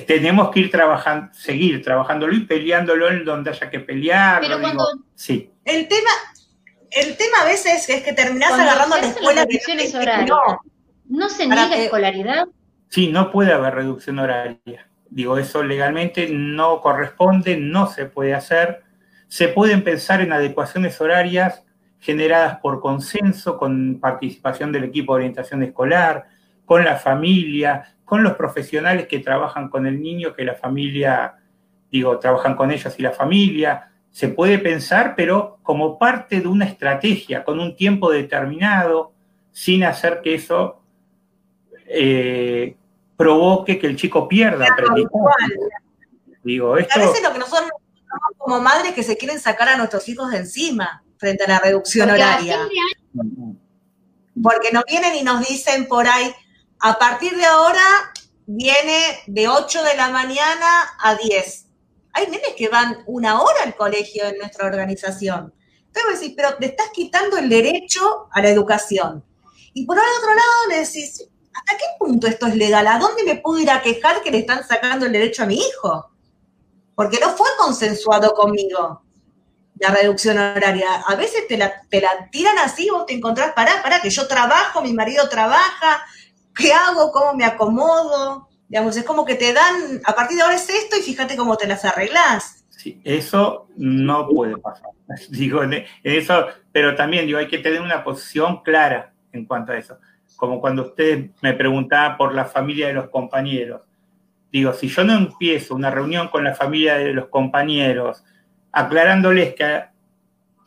tenemos que ir trabajando, seguir trabajándolo y peleándolo en donde haya que pelear. Pero cuando... sí. El tema, el tema a veces es que terminás agarrando la escuela que no, ¿No se niega escolaridad? Sí, no puede haber reducción horaria. Digo, eso legalmente no corresponde, no se puede hacer. Se pueden pensar en adecuaciones horarias generadas por consenso, con participación del equipo de orientación escolar, con la familia, con los profesionales que trabajan con el niño, que la familia, digo, trabajan con ellos y la familia. Se puede pensar, pero como parte de una estrategia, con un tiempo determinado, sin hacer que eso eh, provoque que el chico pierda aprendizaje. Digo, esto... A veces lo que nosotros como madres que se quieren sacar a nuestros hijos de encima frente a la reducción horaria. Porque nos vienen y nos dicen por ahí, a partir de ahora viene de 8 de la mañana a 10. Hay nenes que van una hora al colegio en nuestra organización. Entonces decís, pero te estás quitando el derecho a la educación. Y por otro lado le decís, ¿hasta qué punto esto es legal? ¿A dónde me puedo ir a quejar que le están sacando el derecho a mi hijo? Porque no fue consensuado conmigo la reducción horaria. A veces te la, te la tiran así, vos te encontrás, pará, pará, que yo trabajo, mi marido trabaja, ¿qué hago? ¿Cómo me acomodo? Digamos, es como que te dan, a partir de ahora es esto y fíjate cómo te las arreglás. Sí, eso no puede pasar. Digo, eso, pero también digo, hay que tener una posición clara en cuanto a eso como cuando usted me preguntaba por la familia de los compañeros. Digo, si yo no empiezo una reunión con la familia de los compañeros, aclarándoles que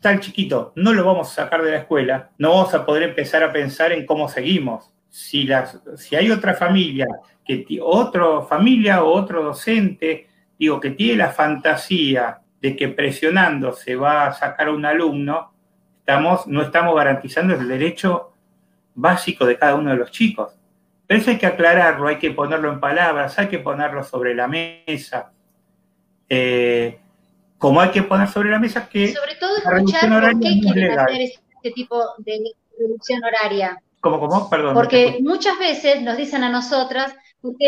tal chiquito no lo vamos a sacar de la escuela, no vamos a poder empezar a pensar en cómo seguimos. Si, las, si hay otra familia, que otra familia o otro docente, digo, que tiene la fantasía de que presionando se va a sacar a un alumno, estamos, no estamos garantizando el derecho básico de cada uno de los chicos. Pero eso hay que aclararlo, hay que ponerlo en palabras, hay que ponerlo sobre la mesa. Eh, como hay que poner sobre la mesa que... Sobre todo escuchar por qué quieren hacer este tipo de reducción horaria. ¿Cómo, cómo? Perdón. Porque muchas veces nos dicen a nosotras, porque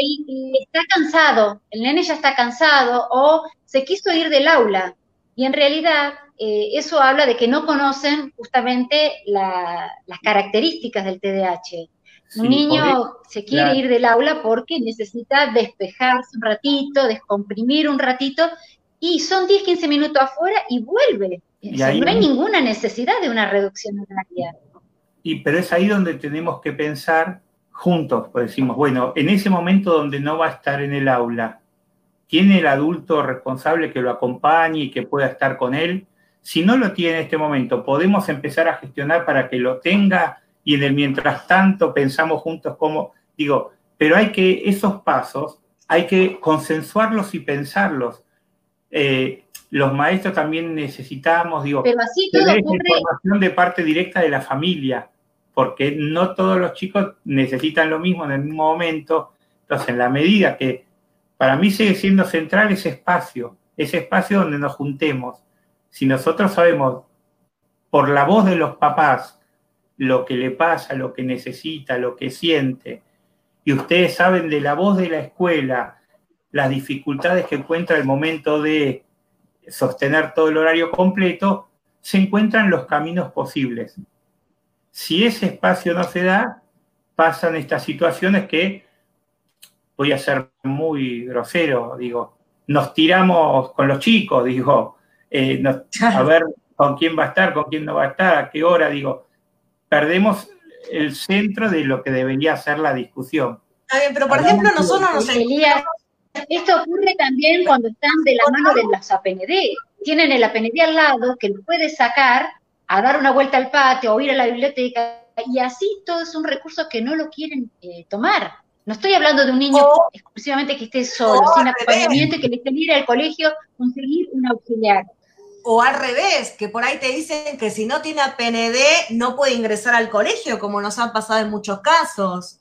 está cansado, el nene ya está cansado o se quiso ir del aula. Y en realidad eh, eso habla de que no conocen justamente las características del TDAH. un niño se quiere ir del aula porque necesita despejarse un ratito, descomprimir un ratito, y son 10, 15 minutos afuera y vuelve. no hay ninguna necesidad de una reducción horaria. Y, pero es ahí donde tenemos que pensar juntos, pues decimos, bueno, en ese momento donde no va a estar en el aula, ¿tiene el adulto responsable que lo acompañe y que pueda estar con él? Si no lo tiene en este momento, podemos empezar a gestionar para que lo tenga y en el mientras tanto pensamos juntos cómo, digo, pero hay que, esos pasos, hay que consensuarlos y pensarlos. Eh, los maestros también necesitamos, digo, tener información de parte directa de la familia, porque no todos los chicos necesitan lo mismo en el mismo momento. Entonces, en la medida que para mí sigue siendo central ese espacio, ese espacio donde nos juntemos. Si nosotros sabemos por la voz de los papás lo que le pasa, lo que necesita, lo que siente, y ustedes saben de la voz de la escuela, las dificultades que encuentra el momento de sostener todo el horario completo, se encuentran los caminos posibles. Si ese espacio no se da, pasan estas situaciones que, voy a ser muy grosero, digo, nos tiramos con los chicos, digo, eh, a ver con quién va a estar, con quién no va a estar, a qué hora, digo, perdemos el centro de lo que debería ser la discusión. Está bien, pero por ejemplo, nosotros nos esto ocurre también cuando están de la mano de las APND. Tienen el APND al lado que lo puede sacar a dar una vuelta al patio o ir a la biblioteca y así todo es un recurso que no lo quieren eh, tomar. No estoy hablando de un niño exclusivamente que esté solo, sin acompañamiento y que le esté ir al colegio conseguir un auxiliar. O al revés, que por ahí te dicen que si no tiene APND no puede ingresar al colegio, como nos ha pasado en muchos casos.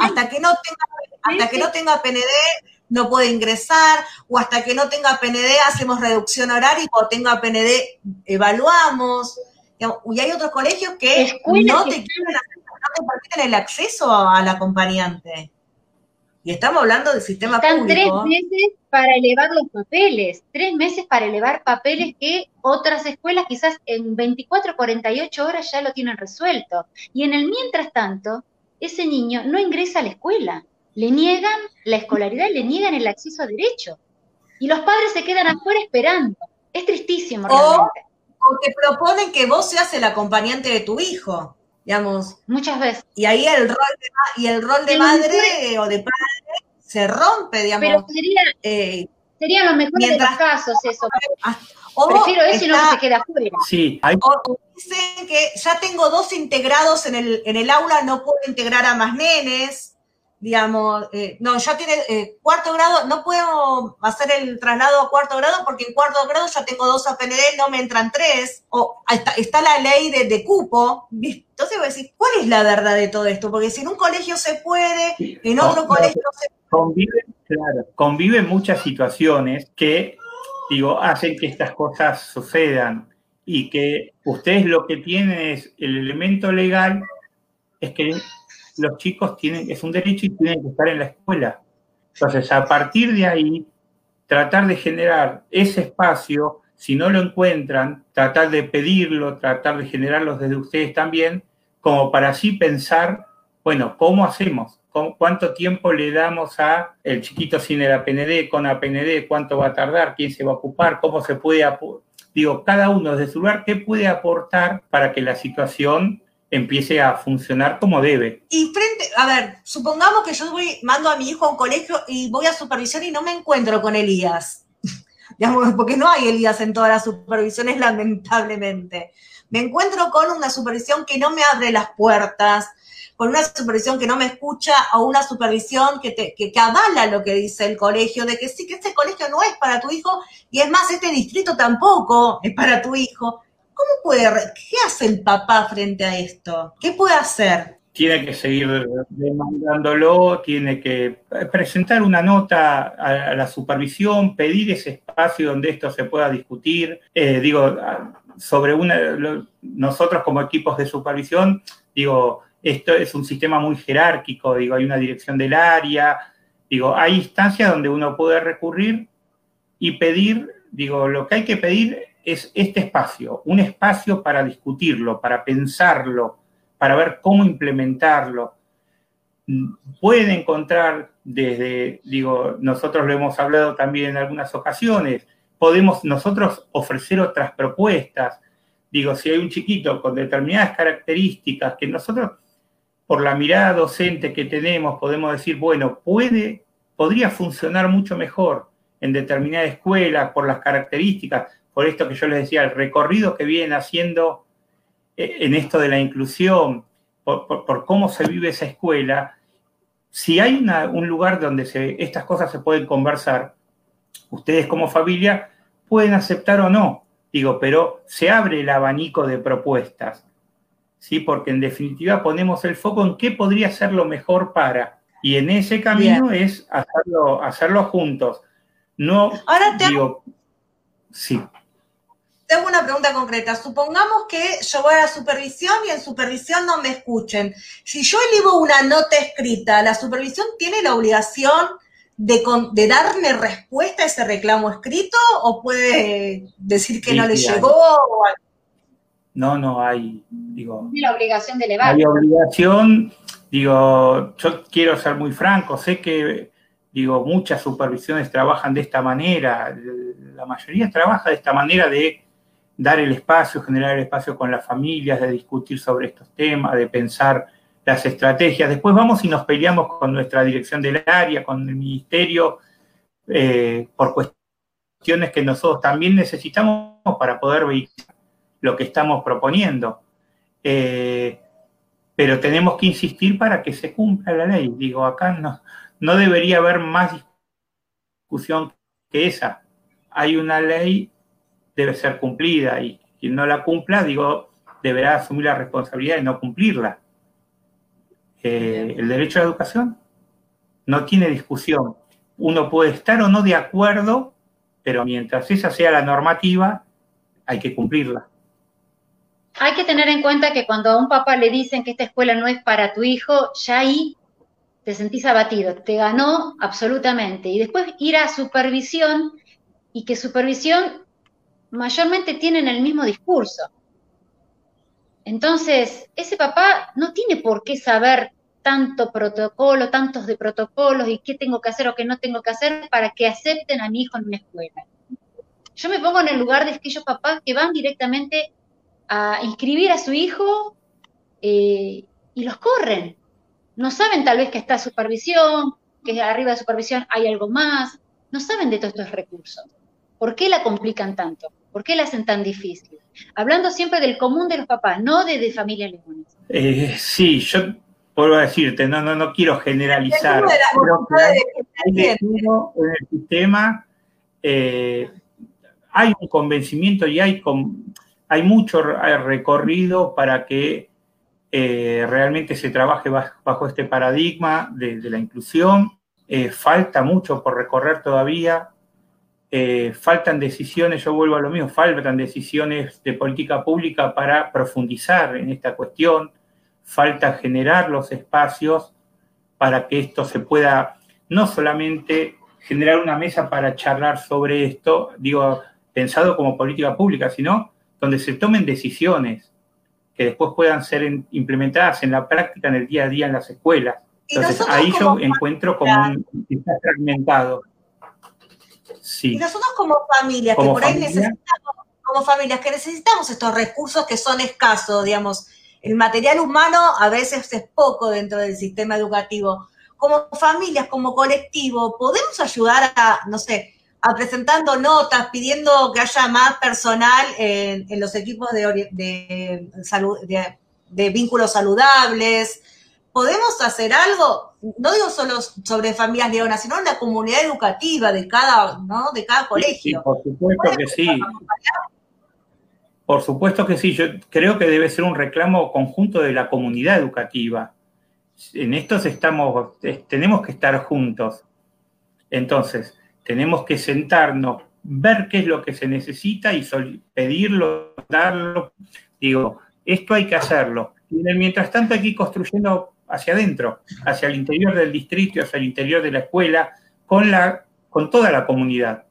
hasta que no tenga, hasta que no tenga PND no puede ingresar, o hasta que no tenga PND hacemos reducción horaria y cuando tenga PND evaluamos. y hay otros colegios que no te, permiten el acceso al acompañante. Y estamos hablando del sistema Están tres meses para elevar los papeles, tres meses para elevar papeles que otras escuelas quizás en 24, 48 horas ya lo tienen resuelto. Y en el mientras tanto, ese niño no ingresa a la escuela le niegan la escolaridad, le niegan el acceso a derecho. Y los padres se quedan afuera esperando. Es tristísimo. O, o te proponen que vos seas el acompañante de tu hijo, digamos. Muchas veces. Y ahí el rol de, y el rol de madre o de padre se rompe, digamos. Pero sería, eh, sería lo mejor de los casos eso. Prefiero eso y no que se quede afuera. Sí, hay... o, dicen que ya tengo dos integrados en el, en el aula, no puedo integrar a más nenes digamos, eh, no, ya tiene eh, cuarto grado, no puedo hacer el traslado a cuarto grado porque en cuarto grado ya tengo dos APND, no me entran tres, o está, está la ley de, cupo, entonces voy a decir, ¿cuál es la verdad de todo esto? Porque si en un colegio se puede, en otro colegio no se puede. Conviven, claro, conviven muchas situaciones que, digo, hacen que estas cosas sucedan y que ustedes lo que tienen es el elemento legal, es que los chicos tienen, es un derecho y tienen que estar en la escuela. Entonces, a partir de ahí, tratar de generar ese espacio, si no lo encuentran, tratar de pedirlo, tratar de generarlo desde ustedes también, como para así pensar, bueno, ¿cómo hacemos? ¿Cuánto tiempo le damos a el chiquito sin el APND, con APND? ¿Cuánto va a tardar? ¿Quién se va a ocupar? ¿Cómo se puede, digo, cada uno desde su lugar, qué puede aportar para que la situación empiece a funcionar como debe. Y frente, a ver, supongamos que yo mando a mi hijo a un colegio y voy a supervisión y no me encuentro con Elías. Digamos, porque no hay Elías en todas las supervisiones, lamentablemente. Me encuentro con una supervisión que no me abre las puertas, con una supervisión que no me escucha o una supervisión que, te, que, que avala lo que dice el colegio, de que sí, que este colegio no es para tu hijo y es más, este distrito tampoco es para tu hijo. ¿Cómo puede, qué hace el papá frente a esto? ¿Qué puede hacer? Tiene que seguir demandándolo, tiene que presentar una nota a la supervisión, pedir ese espacio donde esto se pueda discutir. Eh, digo, sobre una, nosotros como equipos de supervisión, digo, esto es un sistema muy jerárquico, digo, hay una dirección del área, digo, hay instancias donde uno puede recurrir y pedir, digo, lo que hay que pedir es este espacio, un espacio para discutirlo, para pensarlo, para ver cómo implementarlo. Pueden encontrar desde, digo, nosotros lo hemos hablado también en algunas ocasiones, podemos nosotros ofrecer otras propuestas. Digo, si hay un chiquito con determinadas características que nosotros, por la mirada docente que tenemos, podemos decir, bueno, puede, podría funcionar mucho mejor en determinada escuela por las características, por esto que yo les decía, el recorrido que vienen haciendo eh, en esto de la inclusión, por, cómo se vive esa escuela, si hay un lugar donde estas cosas se pueden conversar, ustedes como familia pueden aceptar o no, digo, pero se abre el abanico de propuestas, ¿sí? Porque en definitiva ponemos el foco en qué podría ser lo mejor para, y en ese camino es hacerlo, hacerlo juntos. No, Ahora digo, sí. Tengo una pregunta concreta. Supongamos que yo voy a la supervisión y en supervisión no me escuchen. Si yo elijo una nota escrita, ¿la supervisión tiene la obligación de, darme respuesta a ese reclamo escrito o puede decir que no le llegó? No, no hay, digo. la obligación de elevar. Hay obligación, digo, yo quiero ser muy franco, sé que, digo, muchas supervisiones trabajan de esta manera, la mayoría trabaja de esta manera de dar el espacio, generar el espacio con las familias, de discutir sobre estos temas, de pensar las estrategias. Después vamos y nos peleamos con nuestra dirección del área, con el ministerio, eh, por cuestiones que nosotros también necesitamos para poder ver lo que estamos proponiendo. Eh, pero tenemos que insistir para que se cumpla la ley. Digo, acá no, no debería haber más discusión que esa. Hay una ley, debe ser cumplida y quien no la cumpla, digo, deberá asumir la responsabilidad de no cumplirla. Eh, el derecho a la educación no tiene discusión. Uno puede estar o no de acuerdo, pero mientras esa sea la normativa, hay que cumplirla. Hay que tener en cuenta que cuando a un papá le dicen que esta escuela no es para tu hijo, ya ahí te sentís abatido, te ganó absolutamente. Y después ir a supervisión y que supervisión mayormente tienen el mismo discurso. Entonces, ese papá no tiene por qué saber tanto protocolo, tantos de protocolos y qué tengo que hacer o qué no tengo que hacer para que acepten a mi hijo en una escuela. Yo me pongo en el lugar de aquellos papás que van directamente a inscribir a su hijo eh, y los corren. No saben tal vez que está supervisión, que arriba de supervisión hay algo más, no saben de todos estos recursos. ¿Por qué la complican tanto? ¿Por qué la hacen tan difícil? Hablando siempre del común de los papás, no de, de familias leones. Eh, sí, yo vuelvo a decirte, no, no, no quiero generalizar. en el sistema eh, hay un convencimiento y hay, hay mucho recorrido para que eh, realmente se trabaje bajo, este paradigma de, la inclusión. Eh, falta mucho por recorrer todavía. Eh, faltan decisiones, yo vuelvo a lo mismo, faltan decisiones de política pública para profundizar en esta cuestión, falta generar los espacios para que esto se pueda no solamente generar una mesa para charlar sobre esto, digo, pensado como política pública, sino donde se tomen decisiones que después puedan ser implementadas en la práctica en el día a día en las escuelas. Entonces ahí yo encuentro como un está fragmentado. Y nosotros como familias, que por ahí necesitamos, como familias que necesitamos estos recursos que son escasos, digamos, el material humano a veces es poco dentro del sistema educativo. Como familias, como colectivo, podemos ayudar a, no sé, a presentando notas, pidiendo que haya más personal en, los equipos de, de, salud, de, vínculos saludables. ¿Podemos hacer algo? No digo solo sobre familias leonas, sino en la comunidad educativa de cada, ¿no? de cada colegio. Sí, por supuesto que sí. Por supuesto que sí. Yo creo que debe ser un reclamo conjunto de la comunidad educativa. En estos estamos, tenemos que estar juntos. Entonces, tenemos que sentarnos, ver qué es lo que se necesita y pedirlo, darlo. Digo, esto hay que hacerlo. Y mientras tanto ir construyendo hacia adentro, hacia el interior del distrito, hacia el interior de la escuela, con, la, con toda la comunidad,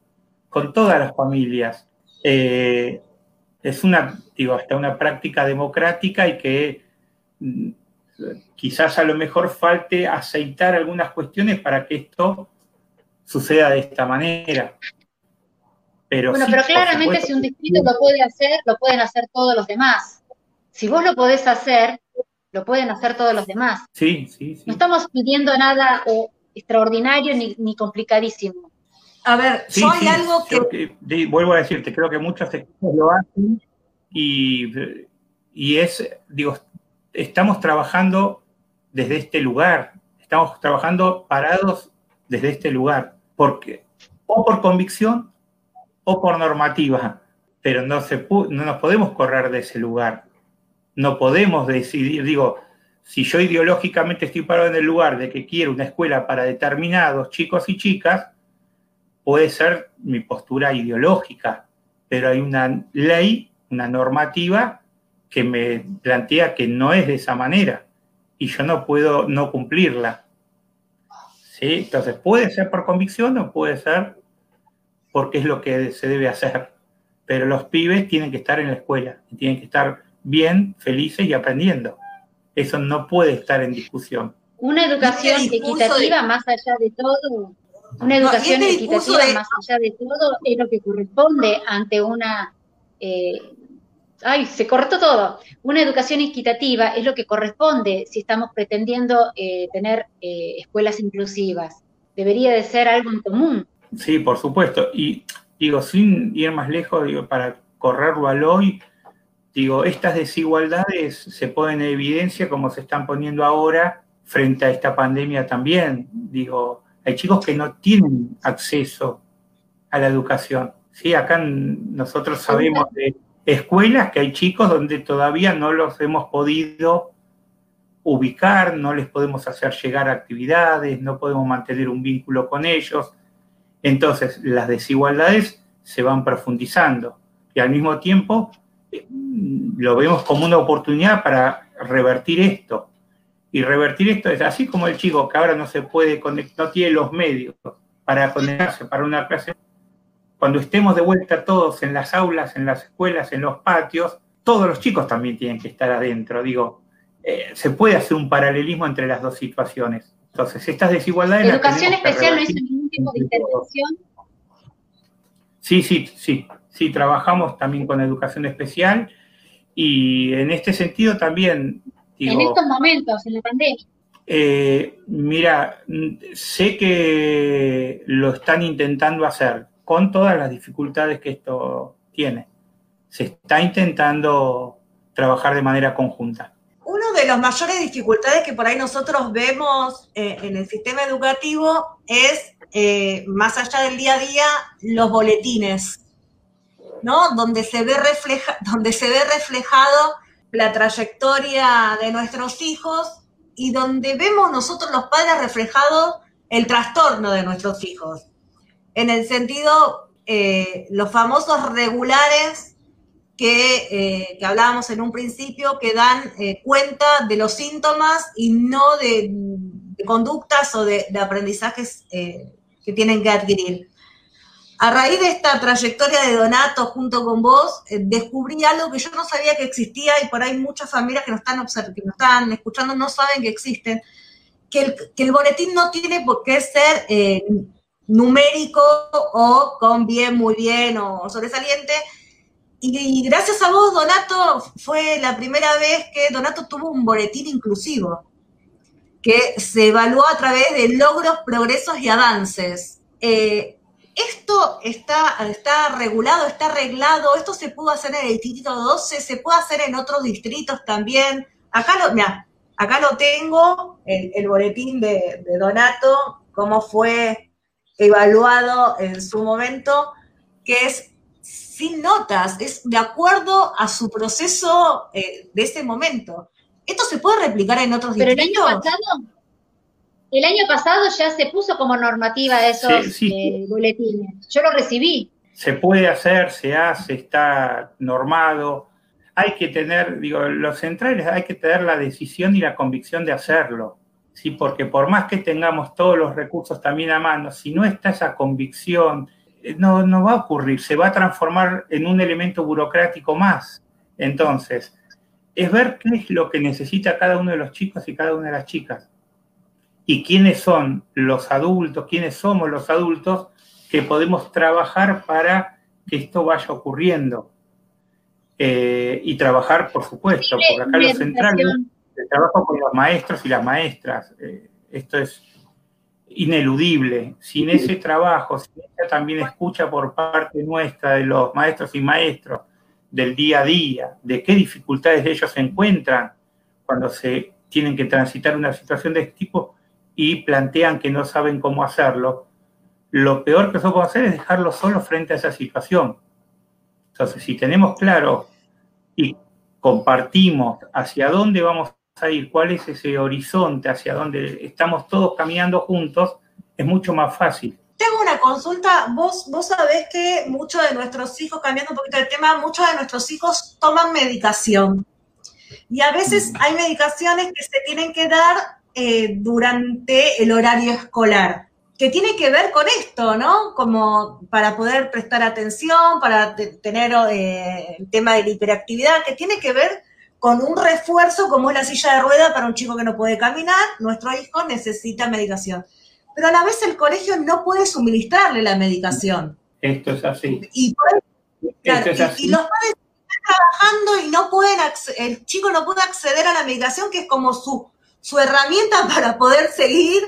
con todas las familias. Eh, es una, digo, hasta una práctica democrática y que mm, quizás a lo mejor falte aceitar algunas cuestiones para que esto suceda de esta manera. Pero bueno, pero claramente si un distrito lo puede hacer, lo pueden hacer todos los demás. Si vos lo podés hacer, lo pueden hacer todos los demás. Sí, sí, sí. No estamos pidiendo nada extraordinario ni, complicadísimo. A ver, sí, hay algo que... Vuelvo a decirte, creo que muchos equipos lo hacen y, y es, digo, estamos trabajando desde este lugar, estamos trabajando parados desde este lugar, porque o por convicción o por normativa, pero no, se, no nos podemos correr de ese lugar, no podemos decidir, digo, si yo ideológicamente estoy parado en el lugar de que quiero una escuela para determinados chicos y chicas, puede ser mi postura ideológica, pero hay una ley, una normativa que me plantea que no es de esa manera y yo no puedo no cumplirla. ¿Sí? Entonces, puede ser por convicción o puede ser porque es lo que se debe hacer. Pero los pibes tienen que estar en la escuela, tienen que estar bien, felices y aprendiendo. Eso no puede estar en discusión. Una educación equitativa más allá de todo, una educación equitativa más allá de todo es lo que corresponde ante una eh, ay, se cortó todo. Una educación equitativa es lo que corresponde si estamos pretendiendo eh, tener eh, escuelas inclusivas. Debería de ser algo en común. Sí, por supuesto. Y digo, sin ir más lejos, digo, para correrlo al hoy, digo, estas desigualdades se ponen en evidencia como se están poniendo ahora frente a esta pandemia también. Digo, hay chicos que no tienen acceso a la educación. Sí, acá nosotros sabemos de escuelas que hay chicos donde todavía no los hemos podido ubicar, no les podemos hacer llegar actividades, no podemos mantener un vínculo con ellos. Entonces, las desigualdades se van profundizando y al mismo tiempo lo vemos como una oportunidad para revertir esto. Y revertir esto es así como el chico que ahora no se puede conectar, no tiene los medios para conectarse para una clase cuando estemos de vuelta todos en las aulas, en las escuelas, en los patios, todos los chicos también tienen que estar adentro. Digo, eh, se puede hacer un paralelismo entre las dos situaciones. Entonces, estas desigualdades... ¿Educación especial no hizo ningún tipo de intervención? Sí, sí, sí. Sí, trabajamos también con educación especial y en este sentido también... en estos momentos, en la pandemia. Eh, mira, sé que lo están intentando hacer con todas las dificultades que esto tiene. Se está intentando trabajar de manera conjunta. Una de las mayores dificultades que por ahí nosotros vemos eh, en el sistema educativo es, eh, más allá del día a día, los boletines, ¿no? Donde se ve, donde se ve reflejado la trayectoria de nuestros hijos y donde vemos nosotros los padres reflejados el trastorno de nuestros hijos en el sentido, eh, los famosos regulares que, eh, hablábamos en un principio, que dan eh, cuenta de los síntomas y no de, conductas o de, aprendizajes que tienen que adquirir. A raíz de esta trayectoria de Donato junto con vos, descubrí algo que yo no sabía que existía y por ahí muchas familias que nos están, que nos están escuchando no saben que existen, que el, que el boletín no tiene por qué ser numérico o con bien, muy bien o sobresaliente. Y, gracias a vos, Donato, fue la primera vez que Donato tuvo un boletín inclusivo, que se evaluó a través de logros, progresos y avances. Eh, esto está, está regulado, está arreglado, esto se pudo hacer en el distrito 12, se puede hacer en otros distritos también. Acá lo, mira, acá lo tengo, el, boletín de, de Donato, cómo fue evaluado en su momento, que es sin notas, es de acuerdo a su proceso eh, de ese momento. ¿Esto se puede replicar en otros Pero el año pasado, el año pasado ya se puso como normativa esos eh, boletines. Yo lo recibí. Se puede hacer, se hace, está normado. Hay que tener, digo, los centrales hay que tener la decisión y la convicción de hacerlo. ¿sí? porque por más que tengamos todos los recursos también a mano, si no está esa convicción, eh, no, no va a ocurrir, se va a transformar en un elemento burocrático más. Entonces, es ver qué es lo que necesita cada uno de los chicos y cada una de las chicas. Y quiénes son los adultos, quiénes somos los adultos que podemos trabajar para que esto vaya ocurriendo. Eh, y trabajar, por supuesto, porque acá los centrales el trabajo con los maestros y las maestras. Eh, esto es ineludible. Sin ese trabajo, sin esa también escucha por parte nuestra de los maestros y maestros del día a día, de qué dificultades ellos se encuentran cuando se tienen que transitar una situación de este tipo y plantean que no saben cómo hacerlo, lo peor que puede hacer es dejarlo solo frente a esa situación. Entonces, si tenemos claro y compartimos hacia dónde vamos a ir, cuál es ese horizonte, hacia dónde estamos todos caminando juntos, es mucho más fácil. Tengo una consulta, vos, vos sabés que muchos de nuestros hijos, cambiando un poquito el tema, muchos de nuestros hijos toman medicación. Y a veces hay medicaciones que se tienen que dar eh, durante el horario escolar, que tiene que ver con esto, ¿no? Como para poder prestar atención, para tener eh, el tema de la hiperactividad, que tiene que ver con un refuerzo como es la silla de rueda para un chico que no puede caminar, nuestro hijo necesita medicación. Pero a la vez el colegio no puede suministrarle la medicación. Esto es así. Y, los padres están trabajando y no pueden, el chico no puede acceder a la medicación, que es como su, su herramienta para poder seguir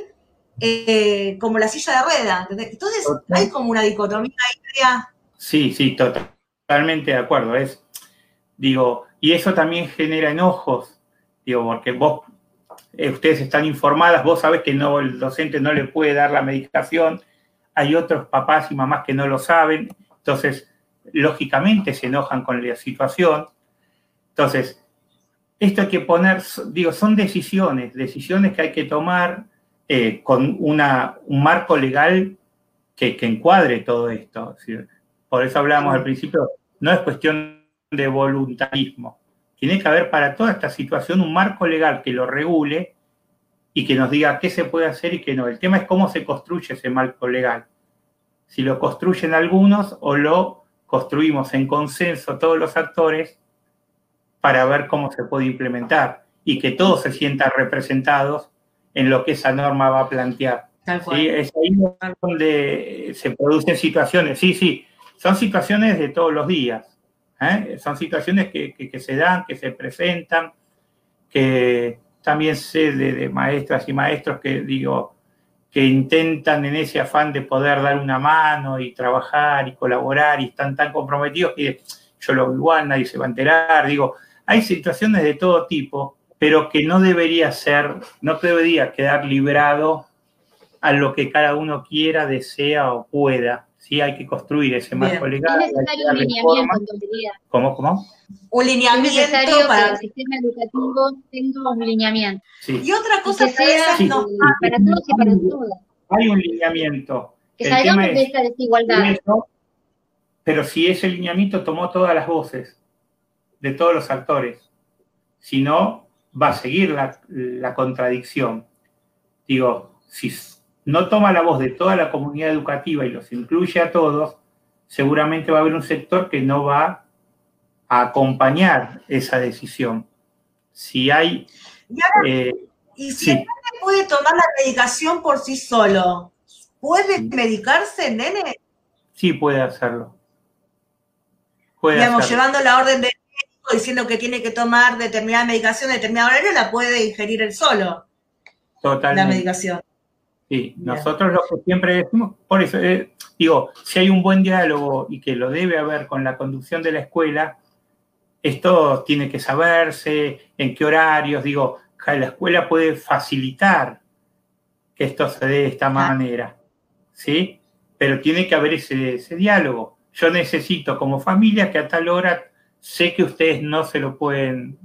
eh, como la silla de rueda. Entonces hay como una dicotomía ahí. Sí, sí, totalmente de acuerdo. Es, digo, y eso también genera enojos, digo, porque vos, eh, ustedes están informadas, vos sabés que no, el docente no le puede dar la medicación, hay otros papás y mamás que no lo saben, entonces, lógicamente se enojan con la situación. Entonces, esto hay que poner, digo, son decisiones, decisiones que hay que tomar eh, con una, un marco legal que, encuadre todo esto. Por eso hablábamos al principio, no es cuestión de voluntarismo. Tiene que haber para toda esta situación un marco legal que lo regule y que nos diga qué se puede hacer y qué no. El tema es cómo se construye ese marco legal. Si lo construyen algunos o lo construimos en consenso todos los actores para ver cómo se puede implementar y que todos se sientan representados en lo que esa norma va a plantear. ¿Sí? Es ahí donde se producen situaciones. Sí, sí, son situaciones de todos los días. ¿eh? Son situaciones que, se dan, que se presentan, que también sé de, maestras y maestros que digo, que intentan en ese afán de poder dar una mano y trabajar y colaborar y están tan comprometidos que yo lo igual, nadie se va a enterar. Digo, hay situaciones de todo tipo, pero que no debería ser, no debería quedar librado a lo que cada uno quiera, desea o pueda sí hay que construir ese marco legal. Es necesario un lineamiento, ¿Cómo, cómo? Un lineamiento es necesario para que el sistema educativo tenga un lineamiento. Y otra cosa que, sea para todos y para todas. Hay un lineamiento. Que salgamos de esta desigualdad. pero si ese lineamiento tomó todas las voces de todos los actores, si no, va a seguir la, la contradicción. Digo, si no toma la voz de toda la comunidad educativa y los incluye a todos, seguramente va a haber un sector que no va a acompañar esa decisión. Si hay... Eh, ¿Y si el nene puede tomar la medicación por sí solo? ¿Puede medicarse, nene? Sí, puede hacerlo. Puede Digamos, llevando la orden médico diciendo que tiene que tomar determinada medicación, determinada horario, la puede ingerir él solo. Totalmente. La medicación. Sí, nosotros lo que siempre decimos, por eso, eh, digo, si hay un buen diálogo y que lo debe haber con la conducción de la escuela, esto tiene que saberse, en qué horarios, digo, la escuela puede facilitar que esto se dé de esta manera, ¿sí? Pero tiene que haber ese, ese diálogo. Yo necesito como familia que a tal hora sé que ustedes no se lo pueden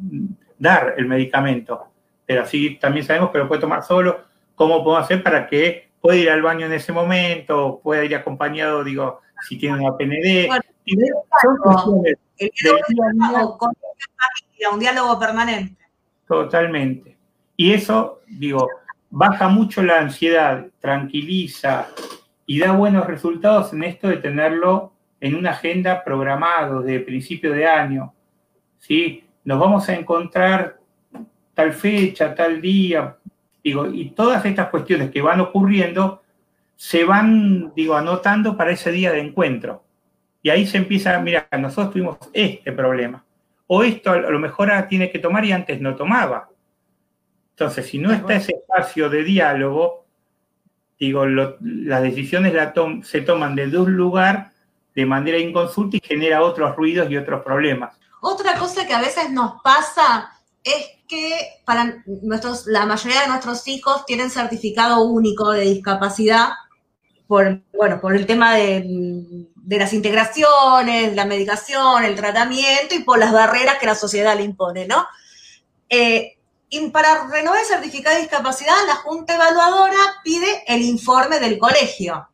dar el medicamento, pero así también sabemos que lo puede tomar solo cómo puedo hacer para que pueda ir al baño en ese momento, pueda ir acompañado, digo, si tiene una PND. un diálogo permanente. Totalmente. Y eso, digo, baja mucho la ansiedad, tranquiliza y da buenos resultados en esto de tenerlo en una agenda programado de principio de año. ¿sí? Nos vamos a encontrar tal fecha, tal día, Digo, y todas estas cuestiones que van ocurriendo se van, digo, anotando para ese día de encuentro. Y ahí se empieza, mira, nosotros tuvimos este problema. O esto a lo mejor ahora tiene que tomar y antes no tomaba. Entonces, si no está ese espacio de diálogo, digo, las decisiones se toman desde un lugar de manera inconsulta y genera otros ruidos y otros problemas. Otra cosa que a veces nos pasa es que para la mayoría de nuestros hijos tienen certificado único de discapacidad por, bueno, por el tema de, las integraciones, la medicación, el tratamiento y por las barreras que la sociedad le impone, ¿no? Eh, y para renovar el certificado de discapacidad, la Junta Evaluadora pide el informe del colegio.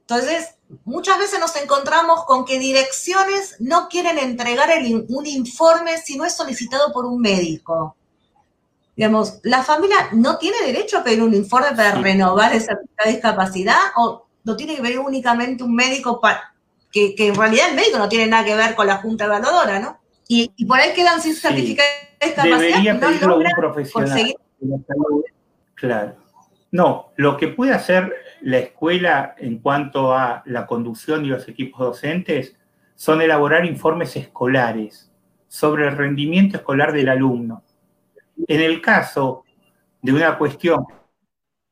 Entonces, muchas veces nos encontramos con que direcciones no quieren entregar un informe si no es solicitado por un médico. Digamos, ¿la familia no tiene derecho a pedir un informe para renovar esa discapacidad o no tiene que pedir únicamente un médico para, que, en realidad el médico no tiene nada que ver con la junta evaluadora, ¿no? Y, por ahí quedan sin certificado de discapacidad. Debería pedirlo un profesional. Claro. No, lo que puede hacer la escuela en cuanto a la conducción y los equipos docentes son elaborar informes escolares sobre el rendimiento escolar del alumno. En el caso de una cuestión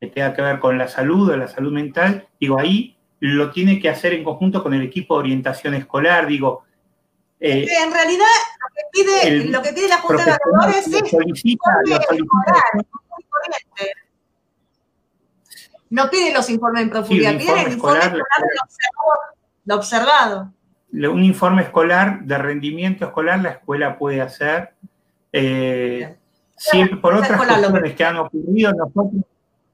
que tenga que ver con la salud o la salud mental, digo, ahí lo tiene que hacer en conjunto con el equipo de orientación escolar, digo. Eh, en realidad, lo que pide, la Junta de Evaluadores es no pide los informes en profundidad, pide el informe escolar, lo observado, Un informe escolar de rendimiento escolar la escuela puede hacer. Eh, siempre, por otras cuestiones que han ocurrido, nosotros,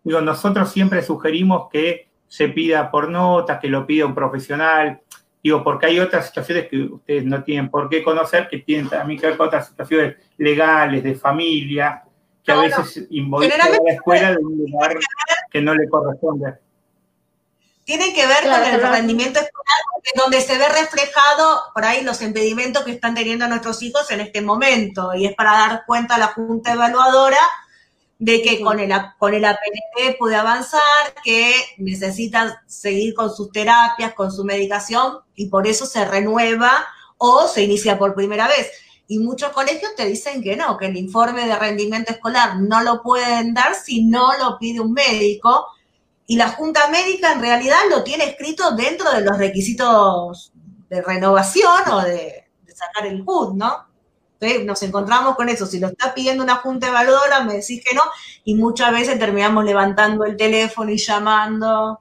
digo, nosotros siempre sugerimos que se pida por notas, que lo pida un profesional, digo, porque hay otras situaciones que ustedes no tienen por qué conocer, que tienen también que ver con otras situaciones legales, de familia, que a veces involucran a la escuela de un lugar que no le corresponde. Tiene que ver con el rendimiento escolar, donde se ve reflejado por ahí los impedimentos que están teniendo nuestros hijos en este momento, y es para dar cuenta a la Junta Evaluadora de que con el, con el APNT puede avanzar, que necesita seguir con sus terapias, con su medicación, y por eso se renueva o se inicia por primera vez. Y muchos colegios te dicen que no, que el informe de rendimiento escolar no lo pueden dar si no lo pide un médico. Y la Junta Médica en realidad lo tiene escrito dentro de los requisitos de renovación o de, sacar el CUT, ¿no? Entonces nos encontramos con eso. Si lo está pidiendo una junta evaluadora, me decís que no, y muchas veces terminamos levantando el teléfono y llamando.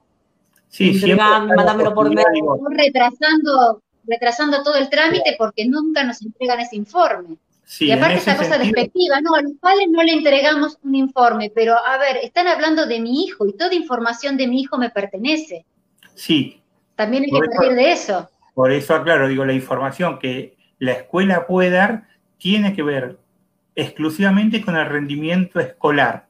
Sí, mandámelo por medio. Retrasando retrasando todo el trámite porque nunca nos entregan ese informe. y aparte esa cosa despectiva, no, a los padres no le entregamos un informe, pero a ver, están hablando de mi hijo y toda información de mi hijo me pertenece. Sí. También hay que partir de eso. Por eso aclaro, digo, la información que la escuela puede dar tiene que ver exclusivamente con el rendimiento escolar.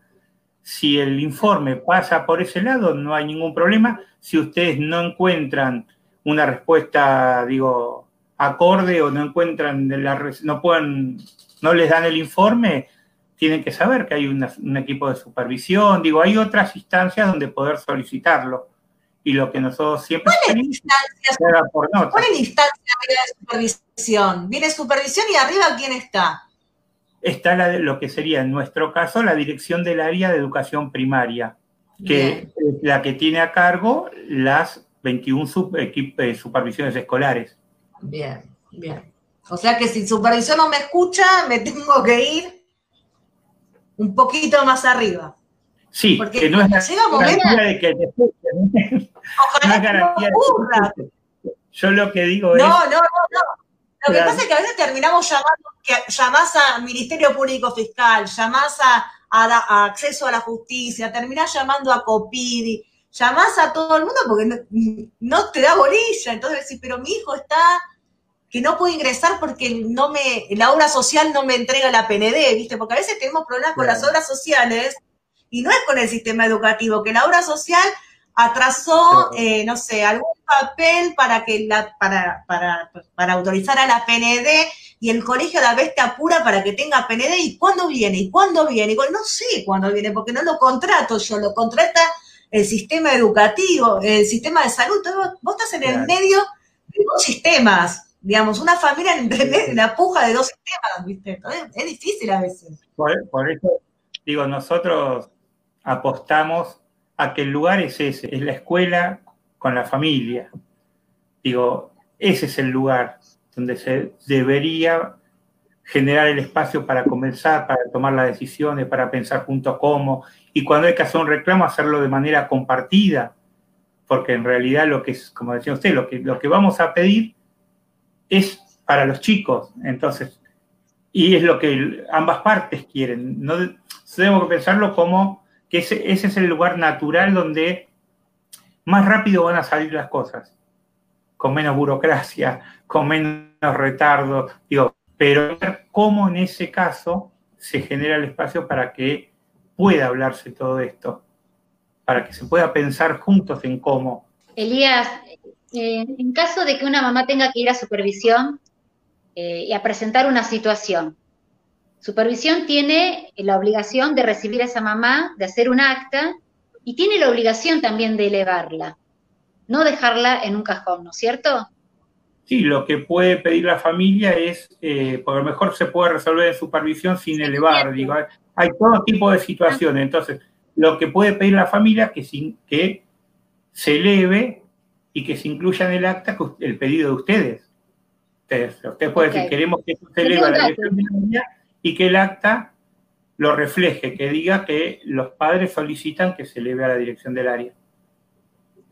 Si el informe pasa por ese lado, no hay ningún problema. Si ustedes no encuentran una respuesta, digo, acorde o no encuentran, la, no pueden, no les dan el informe, tienen que saber que hay un equipo de supervisión, digo, hay otras instancias donde poder solicitarlo. Y lo que nosotros siempre... ¿Cuál es instancia? Por ¿Cuál es la instancia de supervisión? Viene supervisión y arriba ¿quién está? Está la, lo que sería en nuestro caso la dirección del área de educación primaria, que es la que tiene a cargo las 21 eh, supervisiones escolares. Bien, bien. O sea que si supervisión no me escucha, me tengo que ir un poquito más arriba. Sí, Porque que no es garantía de que te escuchen. Ojalá no ocurra. Yo lo que digo es... No, no, no, no. Lo que pasa es que a veces terminamos llamando, que llamás al Ministerio Público Fiscal, llamás a, a, acceso a la justicia, terminás llamando a Copidi, llamás a todo el mundo porque no, te da bolilla. Entonces decís, pero mi hijo está que no puede ingresar porque no me, la obra social no me entrega la PND, ¿viste? Porque a veces tenemos problemas con las obras sociales y no es con el sistema educativo, que la obra social atrasó, eh, no sé, algún papel para que la, para, para, para autorizar a la PND y el colegio a la vez te apura para que tenga PND y cuándo viene, y cuándo viene, y no sé cuándo viene, porque no lo contrato yo, lo contrata el sistema educativo, el sistema de salud, vos estás en el medio de dos sistemas, digamos, una familia en, la puja de dos sistemas, ¿viste? Es, difícil a veces. Por, eso, Digo, nosotros apostamos a que el lugar es ese, es la escuela con la familia. Digo, ese es el lugar donde se debería generar el espacio para comenzar, para tomar las decisiones, para pensar juntos cómo, y cuando hay que hacer un reclamo, hacerlo de manera compartida, porque en realidad lo que es, como decía usted, lo que, lo que vamos a pedir es para los chicos, entonces, y es lo que ambas partes quieren. No tenemos que pensarlo como que ese, ese es el lugar natural donde más rápido van a salir las cosas, con menos burocracia, con menos retardo, digo, pero cómo en ese caso se genera el espacio para que pueda hablarse todo esto, para que se pueda pensar juntos en cómo. Elías, eh, en caso de que una mamá tenga que ir a supervisión eh, y a presentar una situación, supervisión tiene la obligación de recibir a esa mamá, de hacer un acta y tiene la obligación también de elevarla, no dejarla en un cajón, ¿no es cierto? Sí, lo que puede pedir la familia es, eh, por lo mejor se puede resolver en supervisión sin elevar, digo, hay todo tipo de situaciones, entonces lo que puede pedir la familia es que, que se eleve y que se incluya en el acta el pedido de ustedes. Ustedes, usted puede decir, queremos que se eleve a la dirección de la y que el acta lo refleje, que diga que los padres solicitan que se eleve a la dirección del área.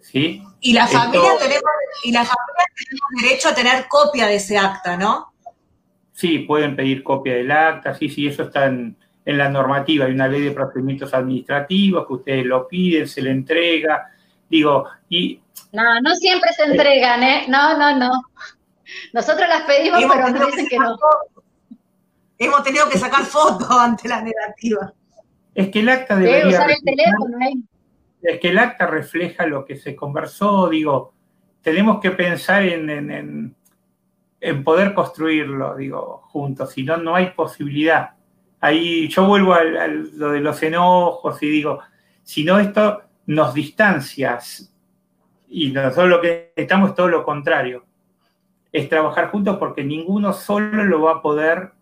¿Sí? Y la familia tenemos, y la familia tenemos derecho a tener copia de ese acta, ¿no? Sí, pueden pedir copia del acta, sí, sí, eso está en, en la normativa. Hay una ley de procedimientos administrativos que ustedes lo piden, se le entrega. Digo, y. No, no siempre se entregan, ¿eh? No, no, no. Nosotros las pedimos, pero nos dicen que, no. Hemos tenido que sacar fotos ante la negativa. Es que el acta debería. usar el teléfono, ¿eh? Es que el acta refleja lo que se conversó, digo, tenemos que pensar en, en, poder construirlo, digo, juntos, si no, no hay posibilidad. Ahí yo vuelvo a, lo de los enojos y digo, si no esto nos distancias y nosotros lo que estamos es todo lo contrario, es trabajar juntos porque ninguno solo lo va a poder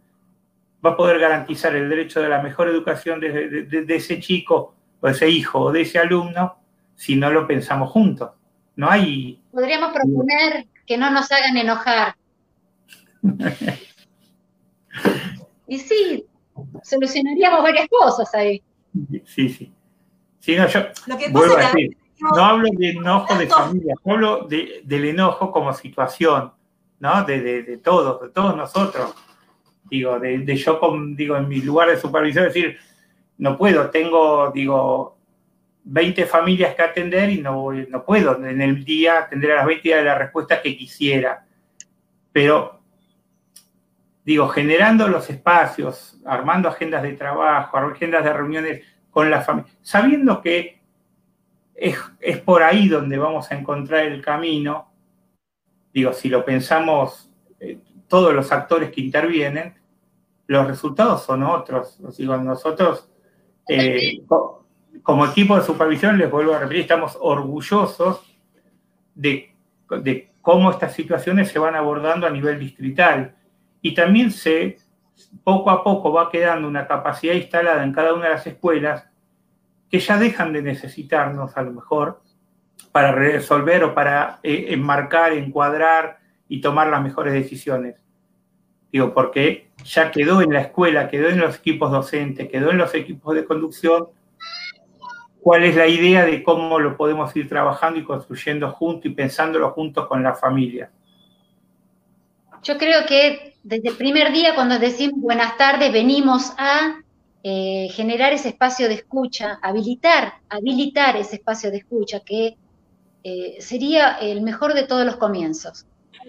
va a poder garantizar el derecho de la mejor educación de, ese chico o de ese hijo o de ese alumno si no lo pensamos juntos. No hay. Podríamos proponer que no nos hagan enojar. y sí, solucionaríamos varias cosas ahí. Sí, sí. Sí, no, yo vuelvo a decir, no hablo de enojo de familia, hablo del enojo como situación, ¿no? De, de, todos, de todos nosotros. Digo, de, yo, digo, en mi lugar de supervisión, decir, no puedo, tengo, digo, 20 familias que atender y no, no puedo en el día atender a las 20 de la respuesta que quisiera. Pero, digo, generando los espacios, armando agendas de trabajo, agendas de reuniones con la familia, sabiendo que es, es por ahí donde vamos a encontrar el camino, digo, si lo pensamos, eh, todos los actores que intervienen, los resultados son otros. Digo, nosotros, eh, como equipo de supervisión, les vuelvo a repetir, estamos orgullosos de, cómo estas situaciones se van abordando a nivel distrital. Y también se, poco a poco va quedando una capacidad instalada en cada una de las escuelas que ya dejan de necesitarnos a lo mejor para resolver o para eh, enmarcar, encuadrar y tomar las mejores decisiones. Digo, porque ya quedó en la escuela, quedó en los equipos docentes, quedó en los equipos de conducción, cuál es la idea de cómo lo podemos ir trabajando y construyendo juntos y pensándolo juntos con la familia. Yo creo que desde el primer día, cuando decimos buenas tardes, venimos a eh, generar ese espacio de escucha, habilitar, habilitar ese espacio de escucha, que eh, sería el mejor de todos los comienzos.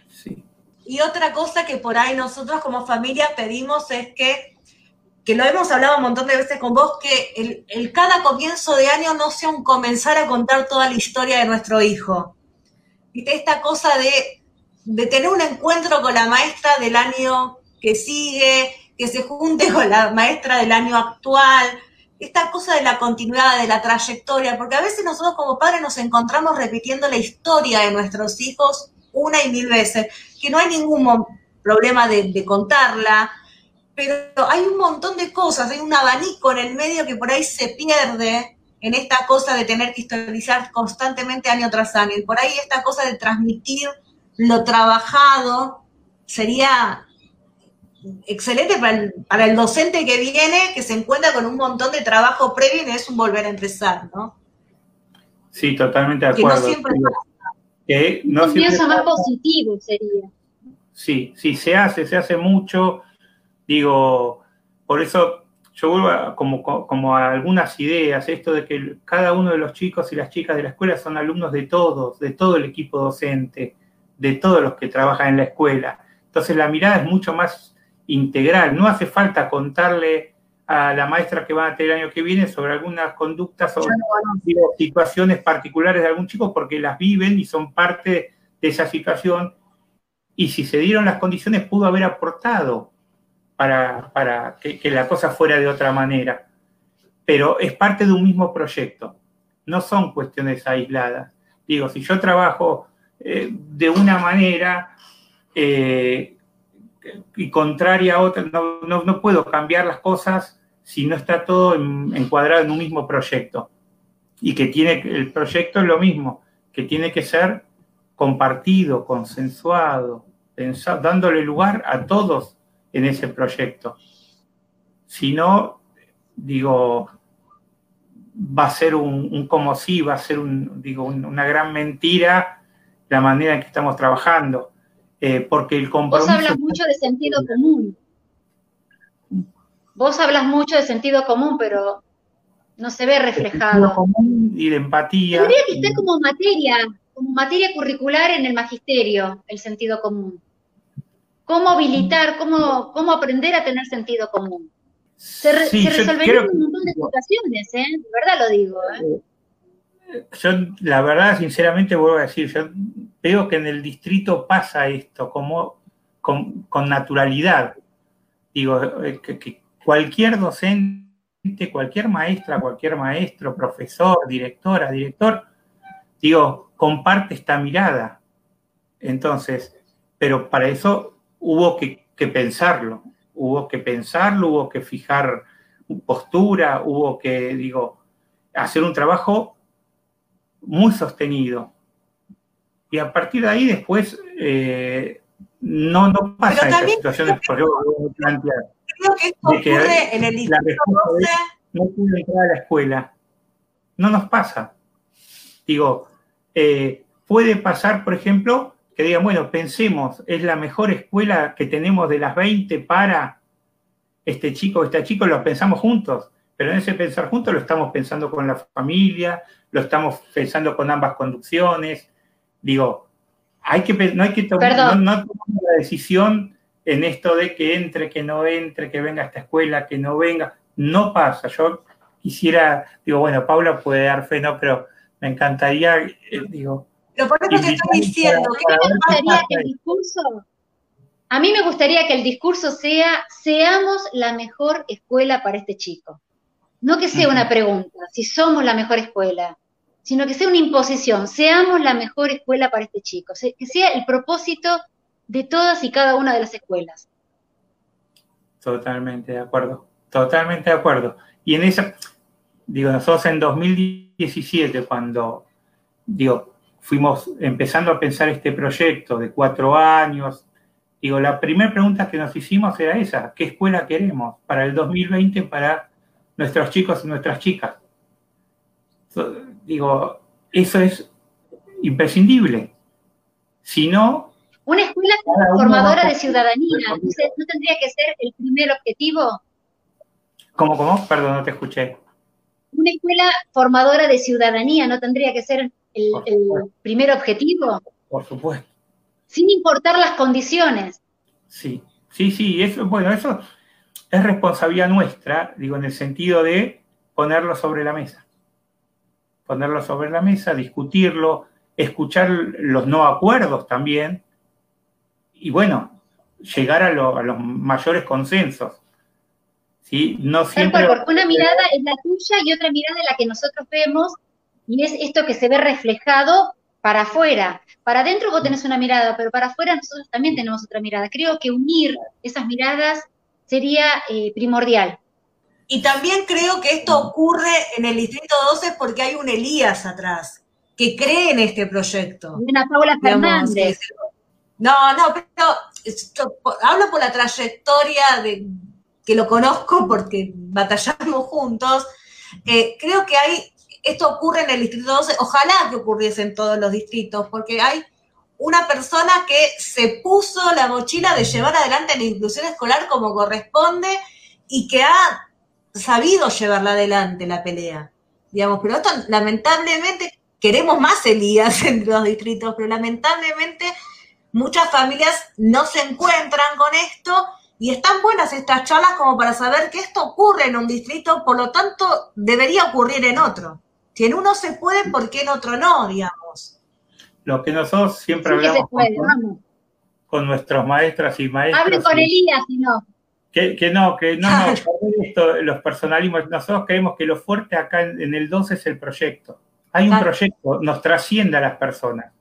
Sí. Y otra cosa que por ahí nosotros como familia pedimos es que, que lo hemos hablado un montón de veces con vos, que el, cada comienzo de año no sea un comenzar a contar toda la historia de nuestro hijo. ¿Viste? Esta cosa de, de tener un encuentro con la maestra del año que sigue, que se junte con la maestra del año actual, esta cosa de la continuidad, de la trayectoria, porque a veces nosotros como padres nos encontramos repitiendo la historia de nuestros hijos una y mil veces, que no hay ningún problema de, contarla, pero hay un montón de cosas, hay un abanico en el medio que por ahí se pierde en esta cosa de tener que historizar constantemente año tras año. Y por ahí esta cosa de transmitir lo trabajado sería excelente para el, docente que viene, que se encuentra con un montón de trabajo previo y no es un volver a empezar, ¿no? Sí, totalmente de acuerdo. Que no siempre que no un pienso más positivo sería. Sí, sí, se hace, se hace mucho. Digo, por eso yo vuelvo a, como, como a algunas ideas, esto de que cada uno de los chicos y las chicas de la escuela son alumnos de todos, de todo el equipo docente, de todos los que trabajan en la escuela. Entonces la mirada es mucho más integral, no hace falta contarle a la maestra que van a tener el año que viene sobre algunas conductas o situaciones particulares de algún chico porque las viven y son parte de esa situación y si se dieron las condiciones pudo haber aportado para, que, la cosa fuera de otra manera. Pero es parte de un mismo proyecto, no son cuestiones aisladas. Digo, si yo trabajo eh, de una manera eh, y contraria a otra, no, puedo cambiar las cosas si no está todo encuadrado en un mismo proyecto. Y que tiene, el proyecto es lo mismo, que tiene que ser compartido, consensuado, dándole lugar a todos en ese proyecto. Si no, digo, va a ser un, como si, va a ser un, digo, una gran mentira la manera en que estamos trabajando. Eh, porque el compromiso... Vos hablas mucho de sentido común. Vos hablas mucho de sentido común, pero no se ve reflejado. Común y de empatía. Tendría que estar como materia, como materia curricular en el magisterio, el sentido común cómo habilitar, cómo, cómo aprender a tener sentido común. Se, resolverían un montón de situaciones, ¿eh? De verdad lo digo, ¿eh? Yo, la verdad, sinceramente, vuelvo a decir, yo veo que en el distrito pasa esto, como con, naturalidad. Digo, eh, que, cualquier docente, cualquier maestra, cualquier maestro, profesor, directora, director, digo, comparte esta mirada. Entonces, pero para eso hubo que, pensarlo, hubo que pensarlo, hubo que fijar postura, hubo que, digo, hacer un trabajo muy sostenido. Y a partir de ahí después eh, no, no pasa estas situaciones, por ejemplo, plantear. Creo que esto ocurre en el distrito No pude entrar a la escuela. No nos pasa. Digo, eh, puede pasar, por ejemplo, que digan, bueno, pensemos, es la mejor escuela que tenemos de las 20 para este chico, este chico, lo pensamos juntos, pero en ese pensar juntos lo estamos pensando con la familia, lo estamos pensando con ambas conducciones. Digo, hay que, no hay que tomar, no, la decisión en esto de que entre, que no entre, que venga a esta escuela, que no venga. No pasa. Yo quisiera, digo, bueno, Paula puede dar fe, ¿no? Pero me encantaría, eh, digo, diciendo. a mí me gustaría que el discurso sea, seamos la mejor escuela para este chico. No que sea una pregunta, si somos la mejor escuela, sino que sea una imposición, seamos la mejor escuela para este chico, que sea el propósito de todas y cada una de las escuelas. Totalmente de acuerdo, totalmente de acuerdo. Y en esa, digo, nosotros en 2017, cuando, digo, fuimos empezando a pensar este proyecto de cuatro años. Digo, la primera pregunta que nos hicimos era esa, ¿qué escuela queremos para el 2020 para nuestros chicos y nuestras chicas? digo, eso es imprescindible. Si no... Una escuela formadora de ciudadanía, ¿no tendría que ser el primer objetivo? ¿Cómo, cómo? Perdón, no te escuché. Una escuela formadora de ciudadanía, ¿no tendría que ser el, primer objetivo. Por supuesto. Sin importar las condiciones. Sí, sí, sí, eso, bueno, eso es responsabilidad nuestra, digo, en el sentido de ponerlo sobre la mesa. Ponerlo sobre la mesa, discutirlo, escuchar los no acuerdos también, y bueno, llegar a, los mayores consensos. ¿sí? No siempre... porque una mirada es la tuya y otra mirada es la que nosotros vemos y es esto que se ve reflejado para afuera. Para adentro vos tenés una mirada, pero para afuera nosotros también tenemos otra mirada. Creo que unir esas miradas sería eh, primordial. Y también creo que esto ocurre en el Distrito 12 porque hay un Elías atrás que cree en este proyecto. Una Paula Fernández. No, no, pero hablo por la trayectoria de que lo conozco porque batallamos juntos. Eh, creo que hay, esto ocurre en el Distrito 12, ojalá que ocurriese en todos los distritos, porque hay una persona que se puso la mochila de llevar adelante la inclusión escolar como corresponde y que ha sabido llevarla adelante la pelea. Digamos, pero esto lamentablemente queremos más Elías en los distritos, pero lamentablemente muchas familias no se encuentran con esto y están buenas estas charlas como para saber que esto ocurre en un distrito, por lo tanto debería ocurrir en otro. Si en uno se puede, ¿por qué en otro no, digamos? Lo que nosotros siempre hablamos con, nuestros maestras y maestros. Hable con Elías, si no. Que, no, que no, no, esto, los personalismos, nosotros creemos que lo fuerte acá en, el 12 es el proyecto. Hay un proyecto, nos trasciende a las personas.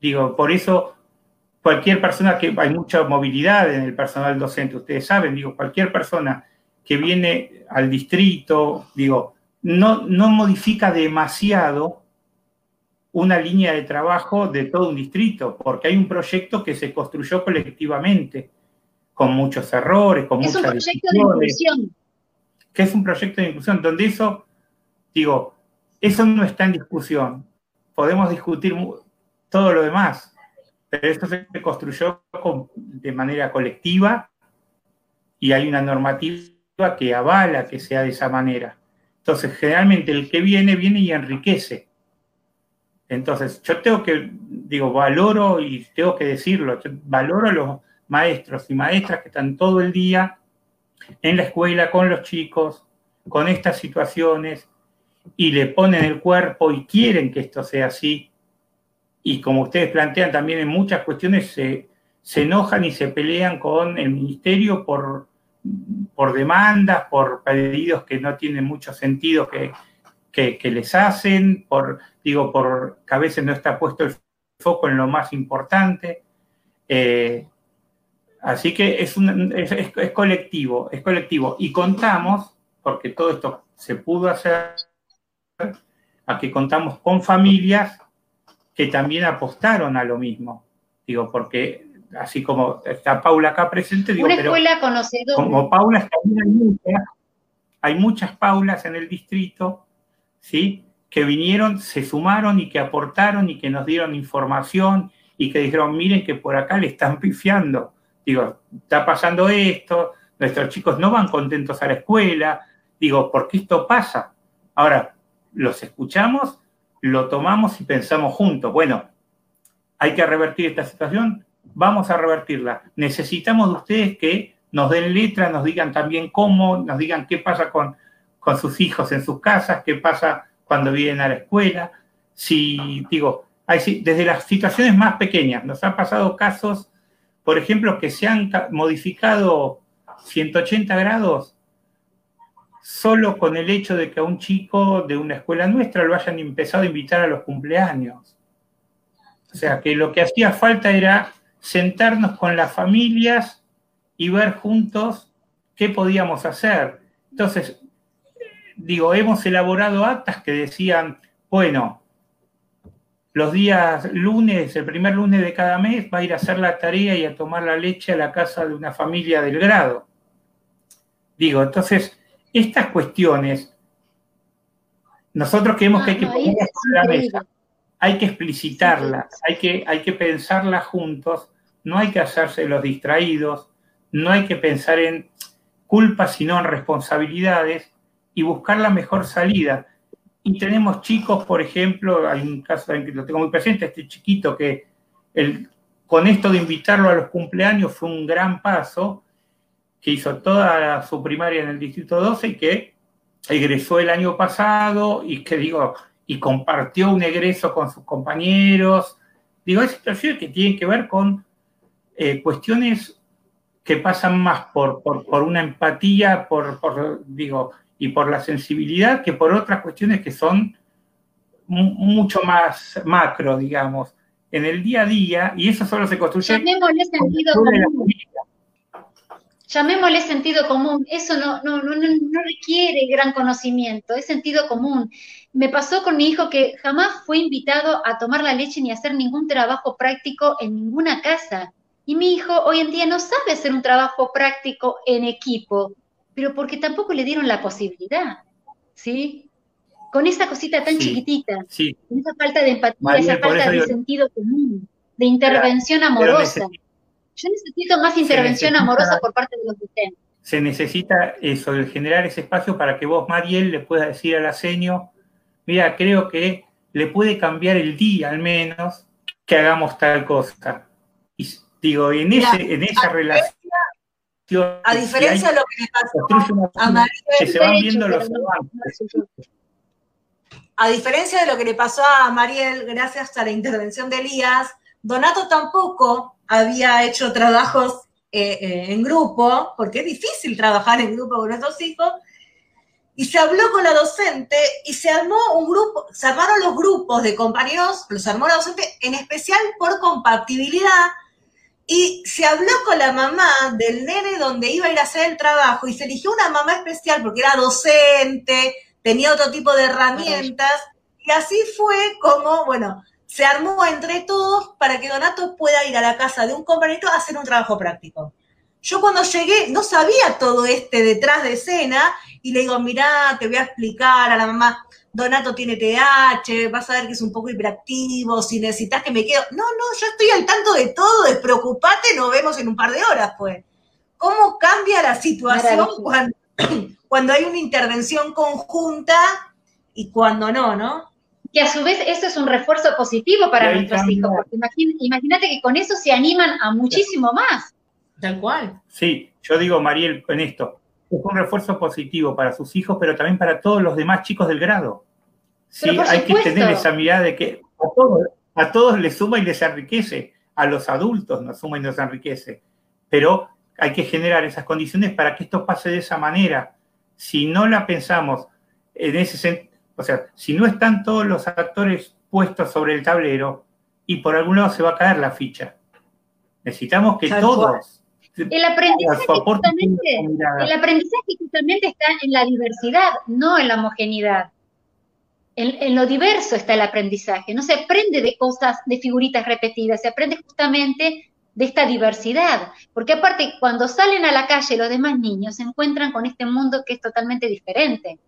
Digo, por eso cualquier persona que hay mucha movilidad en el personal docente, ustedes saben, digo, cualquier persona que viene al distrito, digo, no, no modifica demasiado una línea de trabajo de todo un distrito, porque hay un proyecto que se construyó colectivamente con muchos errores, con es muchas un proyecto de inclusión. Que es un proyecto de inclusión, donde eso, digo, eso no está en discusión. Podemos discutir todo lo demás, pero eso se construyó de manera colectiva y hay una normativa que avala que sea de esa manera. Entonces, generalmente el que viene, viene y enriquece. Entonces, yo tengo que, digo, valoro y tengo que decirlo, valoro a los maestros y maestras que están todo el día en la escuela con los chicos, con estas situaciones, y le ponen el cuerpo y quieren que esto sea así. Y como ustedes plantean también en muchas cuestiones se, enojan y se pelean con el ministerio por, por demandas, por pedidos que no tienen mucho sentido que, que, les hacen, por, digo, por que a veces no está puesto el foco en lo más importante. Eh, Así que es, es, colectivo, es colectivo. Y contamos, porque todo esto se pudo hacer, a que contamos con familias que también apostaron a lo mismo. Digo, porque así como está Paula acá presente, digo, Una escuela conocedora. Como Paula también hay muchas, hay muchas Paulas en el distrito, ¿sí? Que vinieron, se sumaron y que aportaron y que nos dieron información y que dijeron, miren que por acá le están pifiando digo, está pasando esto, nuestros chicos no van contentos a la escuela, digo, ¿por qué esto pasa? Ahora, los escuchamos, lo tomamos y pensamos juntos, bueno, hay que revertir esta situación, vamos a revertirla. Necesitamos de ustedes que nos den letra, nos digan también cómo, nos digan qué pasa con, con sus hijos en sus casas, qué pasa cuando vienen a la escuela. Si, digo, desde las situaciones más pequeñas, nos han pasado casos por ejemplo, que se han modificado 180 grados solo con el hecho de que a un chico de una escuela nuestra lo hayan empezado a invitar a los cumpleaños. O sea, que lo que hacía falta era sentarnos con las familias y ver juntos qué podíamos hacer. Entonces, digo, hemos elaborado actas que decían, bueno, los días lunes, el primer lunes de cada mes, va a ir a hacer la tarea y a tomar la leche a la casa de una familia del grado. Digo, entonces, estas cuestiones, nosotros creemos que hay que ponerlas la mesa, hay que explicitarlas, hay que, hay que pensarlas juntos, no hay que hacerse los distraídos, no hay que pensar en culpas, sino en responsabilidades y buscar la mejor salida. Y tenemos chicos, por ejemplo, hay un caso en que lo tengo muy presente, este chiquito que el, con esto de invitarlo a los cumpleaños fue un gran paso, que hizo toda su primaria en el Distrito 12 y que egresó el año pasado y que digo, y compartió un egreso con sus compañeros. Digo, es situación que tiene que ver con eh, cuestiones que pasan más por, por, una empatía, por, por, digo, y por la sensibilidad que por otras cuestiones que son mucho más macro, digamos, en el día a día, y eso solo se construye. Llamémosle sentido llamémosle sentido común, eso no, no, no, no requiere gran conocimiento, es sentido común. Me pasó con mi hijo que jamás fue invitado a tomar la leche ni a hacer ningún trabajo práctico en ninguna casa. Y mi hijo hoy en día no sabe hacer un trabajo práctico en equipo, pero porque tampoco le dieron la posibilidad, ¿sí? Con esa cosita tan chiquitita, con esa falta de empatía, esa falta de sentido común, de intervención amorosa. Yo necesito más intervención amorosa por parte de los docentes. Se necesita eso, el generar ese espacio para que vos, Mariel, le puedas decir a la seño, mira, creo que le puede cambiar el día al menos que hagamos tal cosa. Y digo, en, ese, en esa relación... A diferencia de lo que le pasó a Mariel, se van viendo los A diferencia de lo que le pasó a Mariel, gracias a la intervención de Elías, Donato tampoco había hecho trabajos eh, eh, en grupo, porque es difícil trabajar en grupo con nuestros hijos, y se habló con la docente y se armó un grupo, se armaron los grupos de compañeros, los armó la docente en especial por compatibilidad, y se habló con la mamá del nene donde iba a ir a hacer el trabajo y se eligió una mamá especial porque era docente, tenía otro tipo de herramientas, y así fue como, bueno, se armó entre todos para que Donato pueda ir a la casa de un compañero a hacer un trabajo práctico. Yo cuando llegué no sabía todo este detrás de escena y le digo, mirá, te voy a explicar a la mamá, Donato tiene TH, vas a ver que es un poco hiperactivo, si necesitas que me quedo. No, no, yo estoy al tanto de todo, despreocupate, nos vemos en un par de horas, pues. ¿Cómo cambia la situación cuando, cuando hay una intervención conjunta y cuando no, no? Que a su vez eso es un refuerzo positivo para nuestros hijos, porque imagínate que con eso se animan a muchísimo más. Tal cual. Sí, yo digo, Mariel, en esto, es un refuerzo positivo para sus hijos, pero también para todos los demás chicos del grado. Sí, hay que tener esa mirada de que a todos, a todos les suma y les enriquece, a los adultos nos suma y nos enriquece, pero hay que generar esas condiciones para que esto pase de esa manera. Si no la pensamos en ese sentido, o sea, si no están todos los actores puestos sobre el tablero y por algún lado se va a caer la ficha. Necesitamos que todos... El aprendizaje, justamente, el aprendizaje justamente está en la diversidad, no en la homogeneidad. En, en, lo diverso está el aprendizaje. No se aprende de cosas, de figuritas repetidas, se aprende justamente de esta diversidad. Porque aparte, cuando salen a la calle los demás niños se encuentran con este mundo que es totalmente diferente.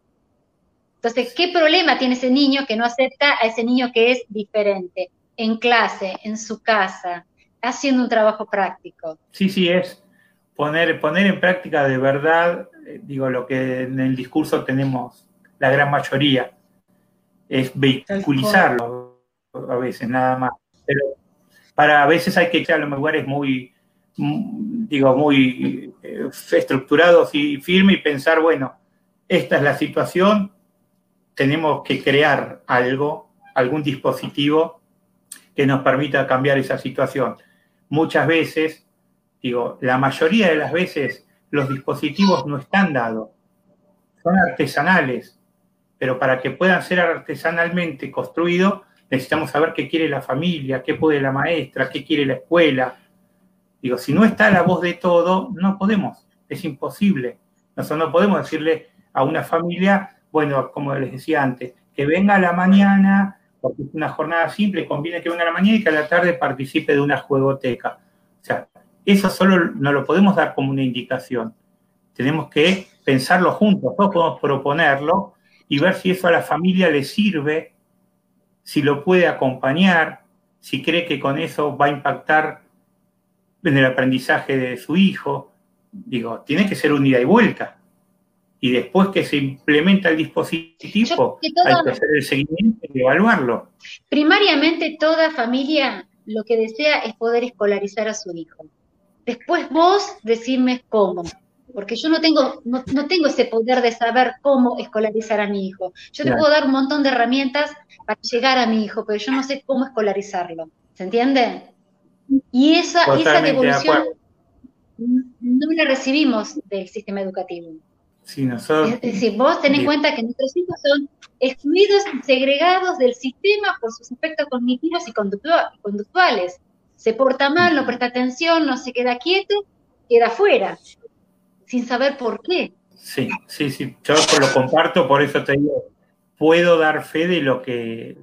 Entonces, ¿qué problema tiene ese niño que no acepta a ese niño que es diferente? En clase, en su casa, haciendo un trabajo práctico. Sí, sí, es poner, poner en práctica de verdad, eh, digo, lo que en el discurso tenemos la gran mayoría, es vehiculizarlo a veces, nada más. Pero para a veces hay que echar a los lugares muy, digo, muy eh, estructurados y firmes y pensar, bueno, esta es la situación, tenemos que crear algo, algún dispositivo que nos permita cambiar esa situación. Muchas veces, digo, la mayoría de las veces los dispositivos no están dados, son artesanales, pero para que puedan ser artesanalmente construidos, necesitamos saber qué quiere la familia, qué puede la maestra, qué quiere la escuela. Digo, si no está la voz de todo, no podemos, es imposible. Nosotros no podemos decirle a una familia, bueno, como les decía antes, que venga a la mañana, porque es una jornada simple, conviene que venga a la mañana y que a la tarde participe de una juegoteca. O sea, eso solo no lo podemos dar como una indicación. Tenemos que pensarlo juntos, todos podemos proponerlo y ver si eso a la familia le sirve, si lo puede acompañar, si cree que con eso va a impactar en el aprendizaje de su hijo. Digo, tiene que ser un ida y vuelta y después que se implementa el dispositivo, hay que hacer el seguimiento y evaluarlo. Primariamente toda familia lo que desea es poder escolarizar a su hijo. Después vos decirme cómo, porque yo no tengo, no, tengo ese poder de saber cómo escolarizar a mi hijo. Yo te puedo dar un montón de herramientas para llegar a mi hijo, pero yo no sé cómo escolarizarlo. ¿Se entiende? Y esa, esa devolución no la recibimos del sistema educativo. Es decir, vos ten en cuenta que nuestros hijos son excluidos y segregados del sistema por sus aspectos cognitivos y conductuales. Se porta mal, no presta atención, no se queda quieto, queda fuera. sin saber por qué. Sí, sí, sí, yo lo comparto, por eso te digo, puedo dar fe de lo que,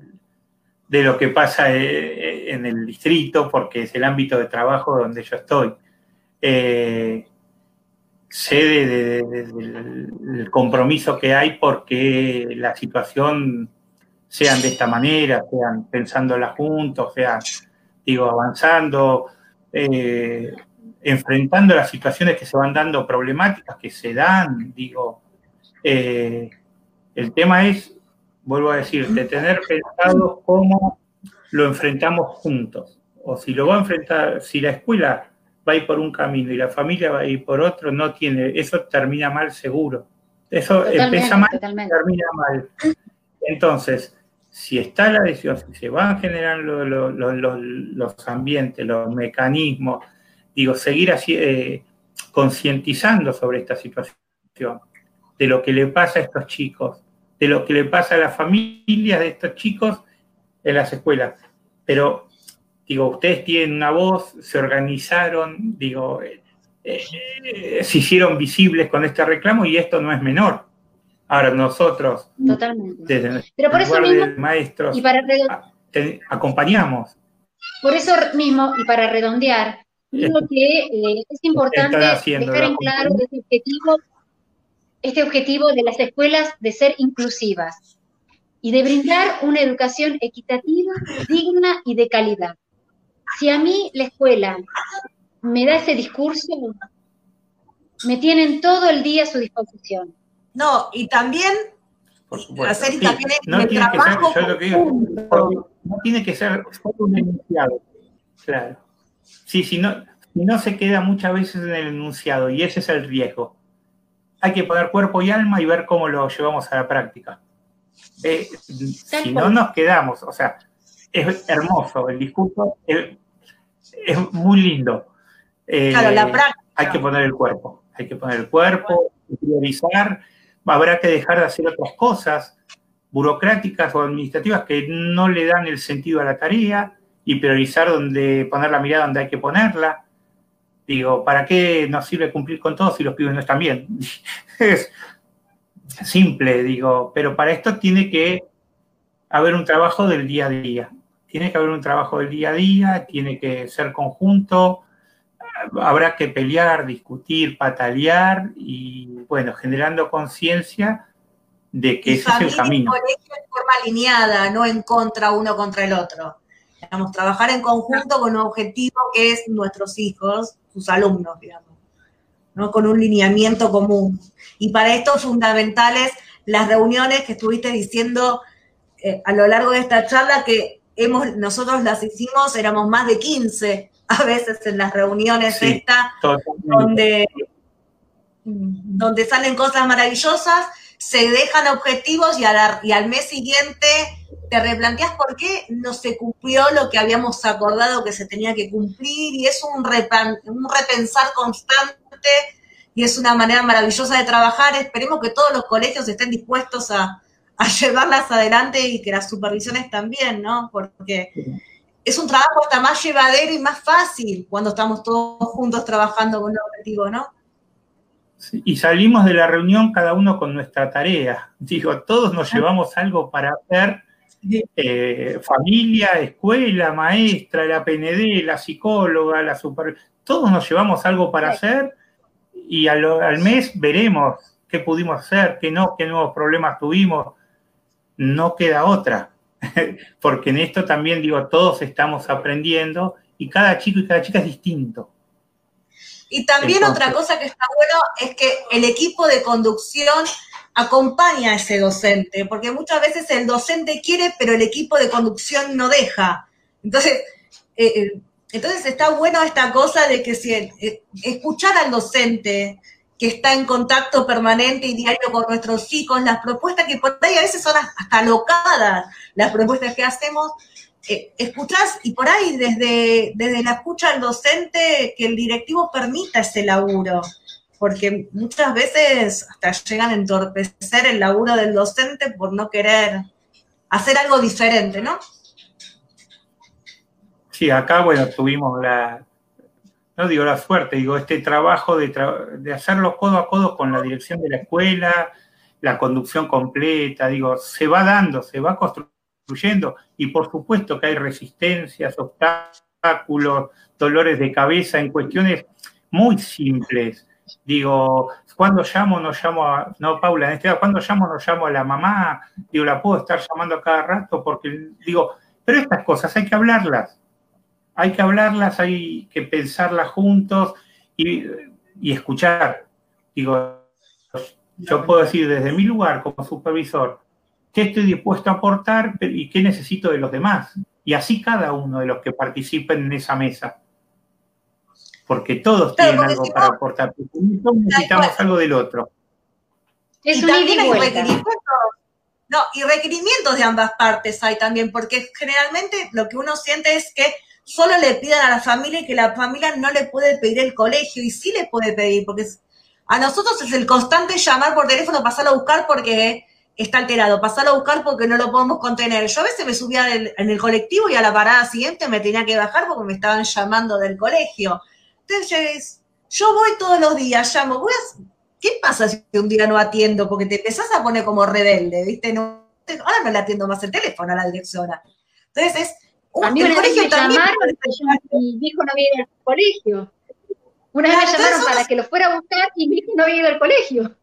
de lo que pasa eh, eh, en el distrito, porque es el ámbito de trabajo donde yo estoy. Eh, sé del compromiso que hay porque la situación sean de esta manera, sean pensándola juntos, sean, digo, avanzando, enfrentando las situaciones que se van dando, problemáticas que se dan, digo, el tema es vuelvo a decir, de tener pensado cómo lo enfrentamos juntos. O si lo va a enfrentar, si la escuela va a ir por un camino y la familia va a ir por otro, no tiene, eso termina mal seguro. Eso empieza mal, termina mal. Entonces, si está la decisión, si se van generando los ambientes, los mecanismos, digo, seguir así, eh, concientizando sobre esta situación, de lo que le pasa a estos chicos, de lo que le pasa a las familias de estos chicos en las escuelas. Pero, digo, ustedes tienen una voz, se organizaron, digo, eh, eh, se hicieron visibles con este reclamo y esto no es menor. Ahora nosotros, Totalmente. desde Pero por eso mismo, maestros, y para acompañamos. Por eso mismo, y para redondear, digo que eh, es importante dejar en claro este objetivo este objetivo de las escuelas de ser inclusivas y de brindar una educación equitativa, digna y de calidad. Si a mí la escuela me da ese discurso, me tienen todo el día a su disposición. No, y también hacer y también no tiene trabajo que ser, yo digo, no tiene que ser un enunciado, claro. Sí, si no, si no se queda muchas veces en el enunciado y ese es el riesgo hay que poner cuerpo y alma y ver cómo lo llevamos a la práctica. Eh, si no nos quedamos, o sea, es hermoso el discurso, es, muy lindo. Eh, claro, la práctica. Hay que poner el cuerpo, hay que poner el cuerpo, priorizar, habrá que dejar de hacer otras cosas burocráticas o administrativas que no le dan el sentido a la tarea y priorizar donde poner la mirada donde hay que ponerla Digo, ¿para qué nos sirve cumplir con todo si los pibes no están bien? es simple, digo, pero para esto tiene que haber un trabajo del día a día. Tiene que haber un trabajo del día a día, tiene que ser conjunto, habrá que pelear, discutir, patalear y, bueno, generando conciencia de que ese es el camino. en forma alineada, no en contra uno contra el otro. Digamos, trabajar en conjunto con un objetivo que es nuestros hijos, sus alumnos, digamos, ¿no? con un lineamiento común. Y para esto fundamentales las reuniones que estuviste diciendo eh, a lo largo de esta charla que hemos, nosotros las hicimos, éramos más de 15 a veces en las reuniones esta, donde, donde salen cosas maravillosas, se dejan objetivos y, y al mes siguiente te replanteas por qué no se cumplió lo que habíamos acordado que se tenía que cumplir y es un, un repensar constante y es una manera maravillosa de trabajar. Esperemos que todos los colegios estén dispuestos a, llevarlas adelante y que las supervisiones también, ¿no? Porque es un trabajo hasta más llevadero y más fácil cuando estamos todos juntos trabajando con un objetivo, ¿no? y salimos de la reunión cada uno con nuestra tarea. Digo, todos nos llevamos algo para hacer eh, familia, escuela, maestra, la PND, la psicóloga, la super... Todos nos llevamos algo para hacer y al, mes veremos qué pudimos hacer, qué no, qué nuevos problemas tuvimos. No queda otra, porque en esto también digo, todos estamos aprendiendo y cada chico y cada chica es distinto. Y también otra cosa que está bueno es que el equipo de conducción acompaña a ese docente, porque muchas veces el docente quiere, pero el equipo de conducción no deja. Entonces, eh, eh, entonces está bueno esta cosa de que si eh, escuchar al docente que está en contacto permanente y diario con nuestros hijos, las propuestas que por ahí a veces son hasta locadas, las propuestas que hacemos, escuchás y por ahí desde, desde la escucha al docente que el directivo permita ese laburo porque muchas veces hasta llegan a entorpecer el laburo del docente por no querer hacer algo diferente, ¿no? Sí, acá, bueno, tuvimos la, no digo la suerte, digo este trabajo de, de hacerlo codo a codo con la dirección de la escuela, la conducción completa, digo, se va dando, se va construyendo y por supuesto que hay resistencias, obstáculos, dolores de cabeza en cuestiones muy simples. Digo, cuando llamo, no llamo a, no, Paula, en este caso, cuando llamo, no llamo a la mamá, digo, la puedo estar llamando cada rato porque, digo, pero estas cosas hay que hablarlas, hay que hablarlas, hay que pensarlas juntos y, y escuchar. Digo, yo puedo decir desde mi lugar como supervisor qué estoy dispuesto a aportar y qué necesito de los demás. Y así cada uno de los que participen en esa mesa. Porque todos tienen algo para aportar. Todos necesitamos algo del otro. Es y también hay requerimientos, no, y requerimientos de ambas partes hay también, porque generalmente lo que uno siente es que solo le pidan a la familia y que la familia no le puede pedir el colegio, y sí le puede pedir, porque a nosotros es el constante llamar por teléfono, pasarlo a buscar porque está alterado, pasarlo a buscar porque no lo podemos contener. Yo a veces me subía en el colectivo y a la parada siguiente me tenía que bajar porque me estaban llamando del colegio. Entonces, yo voy todos los días, llamo, ¿qué pasa si un día no atiendo? Porque te empezás a poner como rebelde, ¿viste? No, ahora no le atiendo más el teléfono a la directora. Entonces es... a mí el colegio también... y mi hijo no viene al colegio. Una vez me llamaron para que lo fuera a buscar y mi hijo no había ido al colegio.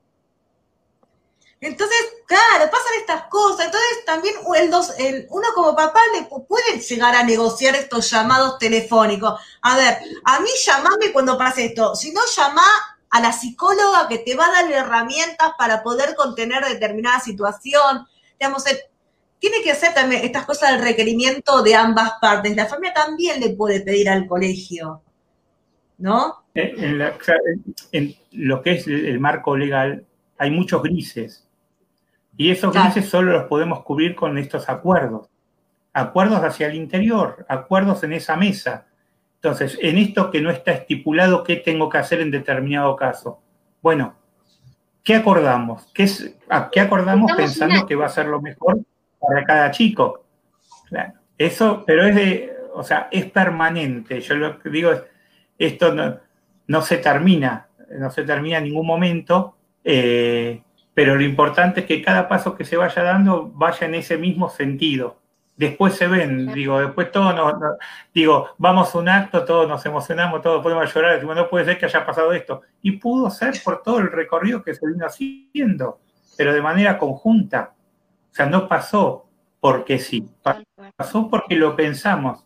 Entonces, claro, pasan estas cosas. Entonces, también el dos, el, uno como papá le puede llegar a negociar estos llamados telefónicos. A ver, a mí llamame cuando pase esto. Si no, llama a la psicóloga que te va a dar herramientas para poder contener determinada situación. Digamos, tiene que ser también estas cosas del requerimiento de ambas partes. La familia también le puede pedir al colegio, ¿no? En, lo que es el marco legal hay muchos grises y esos grises solo los podemos cubrir con estos acuerdos. Acuerdos hacia el interior, acuerdos en esa mesa. Entonces, en esto que no está estipulado qué tengo que hacer en determinado caso. Bueno, ¿qué acordamos? ¿Qué, es, ¿qué acordamos pensando que va a ser lo mejor para cada chico? eso, pero es de, o sea, es permanente. Yo lo que digo es, esto no, no se termina, no se termina en ningún momento, eh, pero lo importante es que cada paso que se vaya dando vaya en ese mismo sentido. Después se ven, digo, después todos nos, digo, vamos a un acto, todos nos emocionamos, todos podemos llorar, decimos, no puede ser que haya pasado esto. Y pudo ser por todo el recorrido que se vino haciendo, pero de manera conjunta. O sea, no pasó porque sí, pasó porque lo pensamos.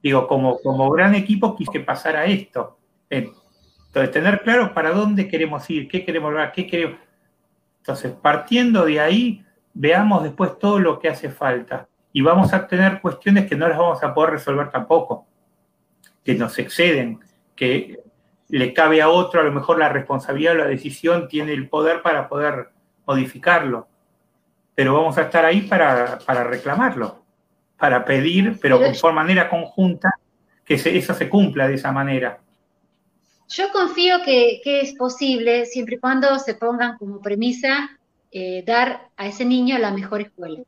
Digo, como, como gran equipo quise que pasara esto. Entonces, tener claro para dónde queremos ir, qué queremos lograr, qué queremos. Entonces, partiendo de ahí, veamos después todo lo que hace falta. Y vamos a tener cuestiones que no las vamos a poder resolver tampoco, que nos exceden, que le cabe a otro a lo mejor la responsabilidad o la decisión, tiene el poder para poder modificarlo. Pero vamos a estar ahí para, reclamarlo, para pedir, pero, por manera conjunta, que eso se cumpla de esa manera. Yo confío que, es posible siempre y cuando se pongan como premisa eh, dar a ese niño la mejor escuela.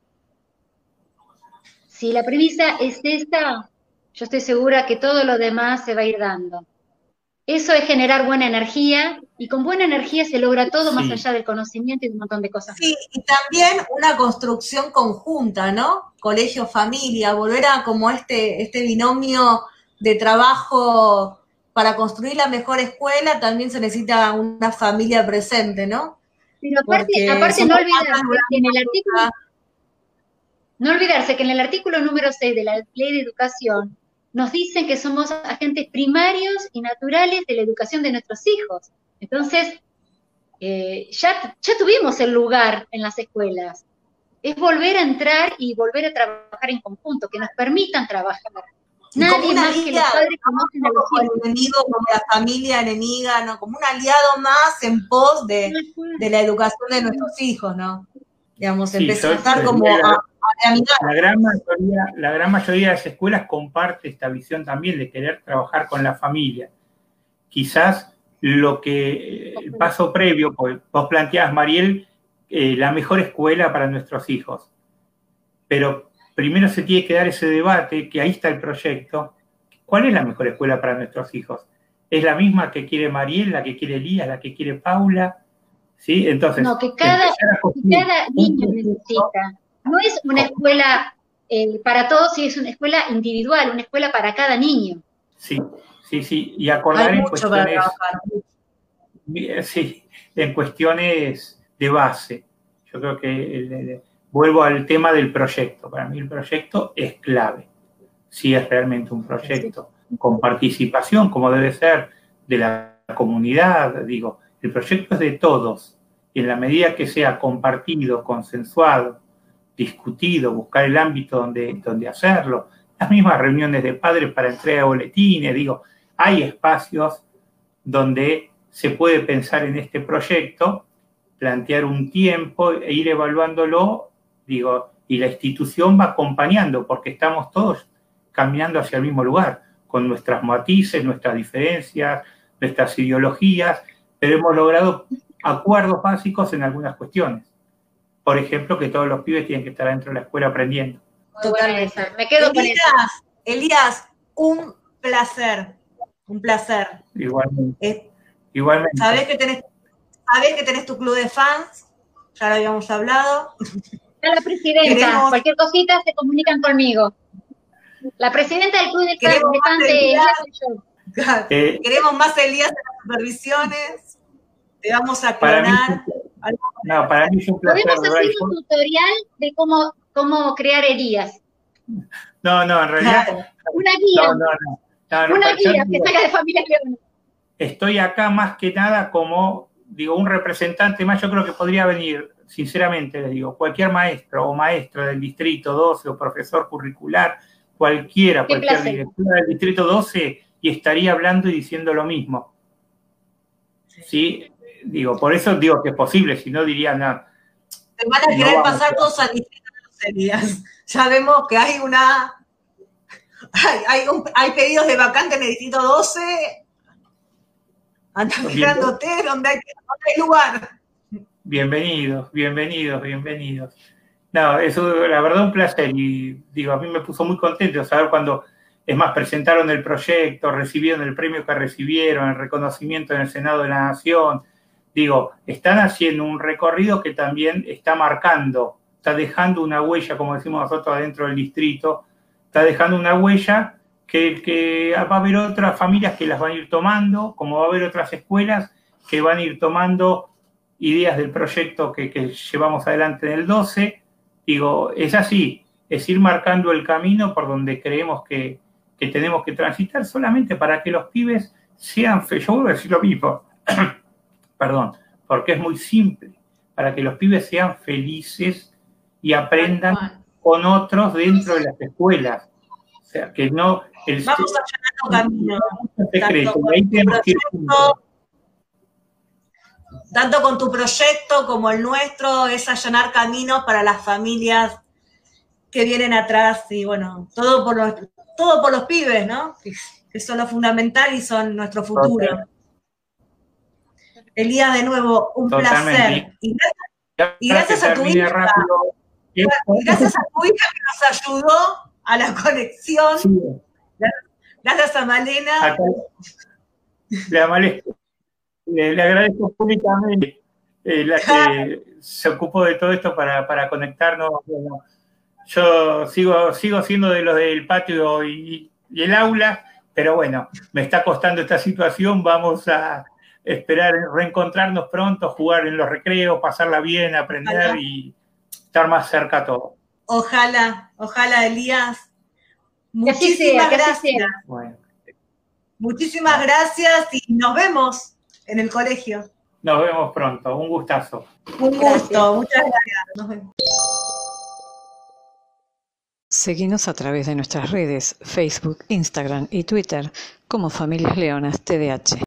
Si la premisa es esta, yo estoy segura que todo lo demás se va a ir dando. Eso es generar buena energía y con buena energía se logra todo más allá del conocimiento y un montón de cosas. Sí, y también una construcción conjunta, ¿no? Colegio, familia, volver a como este, este binomio de trabajo para construir la mejor escuela también se necesita una familia presente, ¿no? Pero aparte, aparte no olvidarse que en el artículo, no olvidarse que en el artículo número 6 de la Ley de Educación nos dicen que somos agentes primarios y naturales de la educación de nuestros hijos. Entonces, eh, ya, ya tuvimos el lugar en las escuelas. Es volver a entrar y volver a trabajar en conjunto, que nos permitan trabajar. Nadie más que los padres conocen a los enemigo, como la familia enemiga, ¿no? Como un aliado más en pos de, la educación de nuestros hijos, ¿no? Digamos, empezar a estar como a, la gran, mayoría, la gran mayoría de las escuelas comparte esta visión también de querer trabajar con la familia. Quizás lo que, el paso previo, pues vos planteás, Mariel, eh, la mejor escuela para nuestros hijos. Pero primero se tiene que dar ese debate, que ahí está el proyecto. ¿Cuál es la mejor escuela para nuestros hijos? es la misma que quiere Mariel, la que quiere Elías, la que quiere Paula. ¿Sí? Entonces, no, que cada, cada niño necesita. No es una escuela eh, para todos, sí es una escuela individual, una escuela para cada niño. Sí, sí, sí. Y acordar en cuestiones. Sí, en cuestiones de base. Yo creo que vuelvo al tema del proyecto. Para mí el proyecto es clave. Si es realmente un proyecto con participación, como debe ser, de la comunidad, digo, el proyecto es de todos. Y en la medida que sea compartido, consensuado, discutido, buscar el ámbito donde, donde hacerlo, las mismas reuniones de padres para entrega de boletines, digo, hay espacios donde se puede pensar en este proyecto, plantear un tiempo e ir evaluándolo, digo, y la institución va acompañando, porque estamos todos caminando hacia el mismo lugar, con nuestras matices, nuestras diferencias, nuestras ideologías, pero hemos logrado acuerdos básicos en algunas cuestiones. Por ejemplo, que todos los pibes tienen que estar dentro de la escuela aprendiendo. Totalmente. Me quedo Elías, Elías, un placer, un placer. Igualmente. Igualmente. Sabés que, tenés, que tenés tu club de fans, ya lo habíamos hablado. la presidenta, cualquier cosita se comunican conmigo. La presidenta del club de fans de Elías eh, Queremos más Elías en supervisiones. Te vamos a clonar. no, para mí es un placer. Podemos hacer un tutorial de cómo, cómo crear Elías. No, no, en realidad. Una guía. No, no, no. Una guía que salga de familia León. Estoy acá más que nada como, digo, un representante más. Yo creo que podría venir, sinceramente les digo, cualquier maestro o maestra del distrito 12 o profesor curricular, cualquiera, cualquier directora del distrito 12 y estaría hablando y diciendo lo mismo. ¿Sí? Digo, por eso digo que es posible, si no diría nada. Te van a querer pasar todos al distrito días. Ya vemos que hay una. Hay, hay, pedidos de vacante en el distrito 12. Andan mirándote donde hay, donde hay lugar. Bienvenidos, bienvenidos, bienvenidos. No, eso la verdad un placer y digo, a mí me puso muy contento saber cuando es más, presentaron el proyecto, recibieron el premio que recibieron, el reconocimiento en el Senado de la Nación. Digo, están haciendo un recorrido que también está marcando, está dejando una huella, como decimos nosotros adentro del distrito, está dejando una huella que, va a haber otras familias que las van a ir tomando, como va a haber otras escuelas que van a ir tomando ideas del proyecto que llevamos adelante en el 12. Digo, es así, es ir marcando el camino por donde creemos que, que tenemos que transitar solamente para que los pibes sean felices. Yo vuelvo a decir lo mismo, perdón, porque es muy simple, para que los pibes sean felices y aprendan con otros dentro de las escuelas. O sea, que no... El Vamos camino. tanto con tu proyecto como el nuestro, es allanar caminos para las familias que vienen atrás y bueno, todo por los, todo por los pibes, ¿no? Que, son lo fundamental y son nuestro futuro. Elías, de nuevo, un placer. Y gracias, a tu hija. Y gracias a tu hija que nos ayudó a la conexión. Gracias a Malena. Le, agradezco públicamente eh, la que se ocupó de todo esto para, para conectarnos. Yo sigo, sigo siendo de los del patio y, el aula, pero bueno, me está costando esta situación. Vamos a esperar reencontrarnos pronto, jugar en los recreos, pasarla bien, aprender y estar más cerca a todo. Ojalá, ojalá, Elías. Muchísimas gracias. Muchísimas gracias y nos vemos en el colegio. Nos vemos pronto, un gustazo. Un gusto, muchas gracias. Nos vemos. Seguimos a través de nuestras redes, Facebook, Instagram y Twitter como Familias Leonas TDH.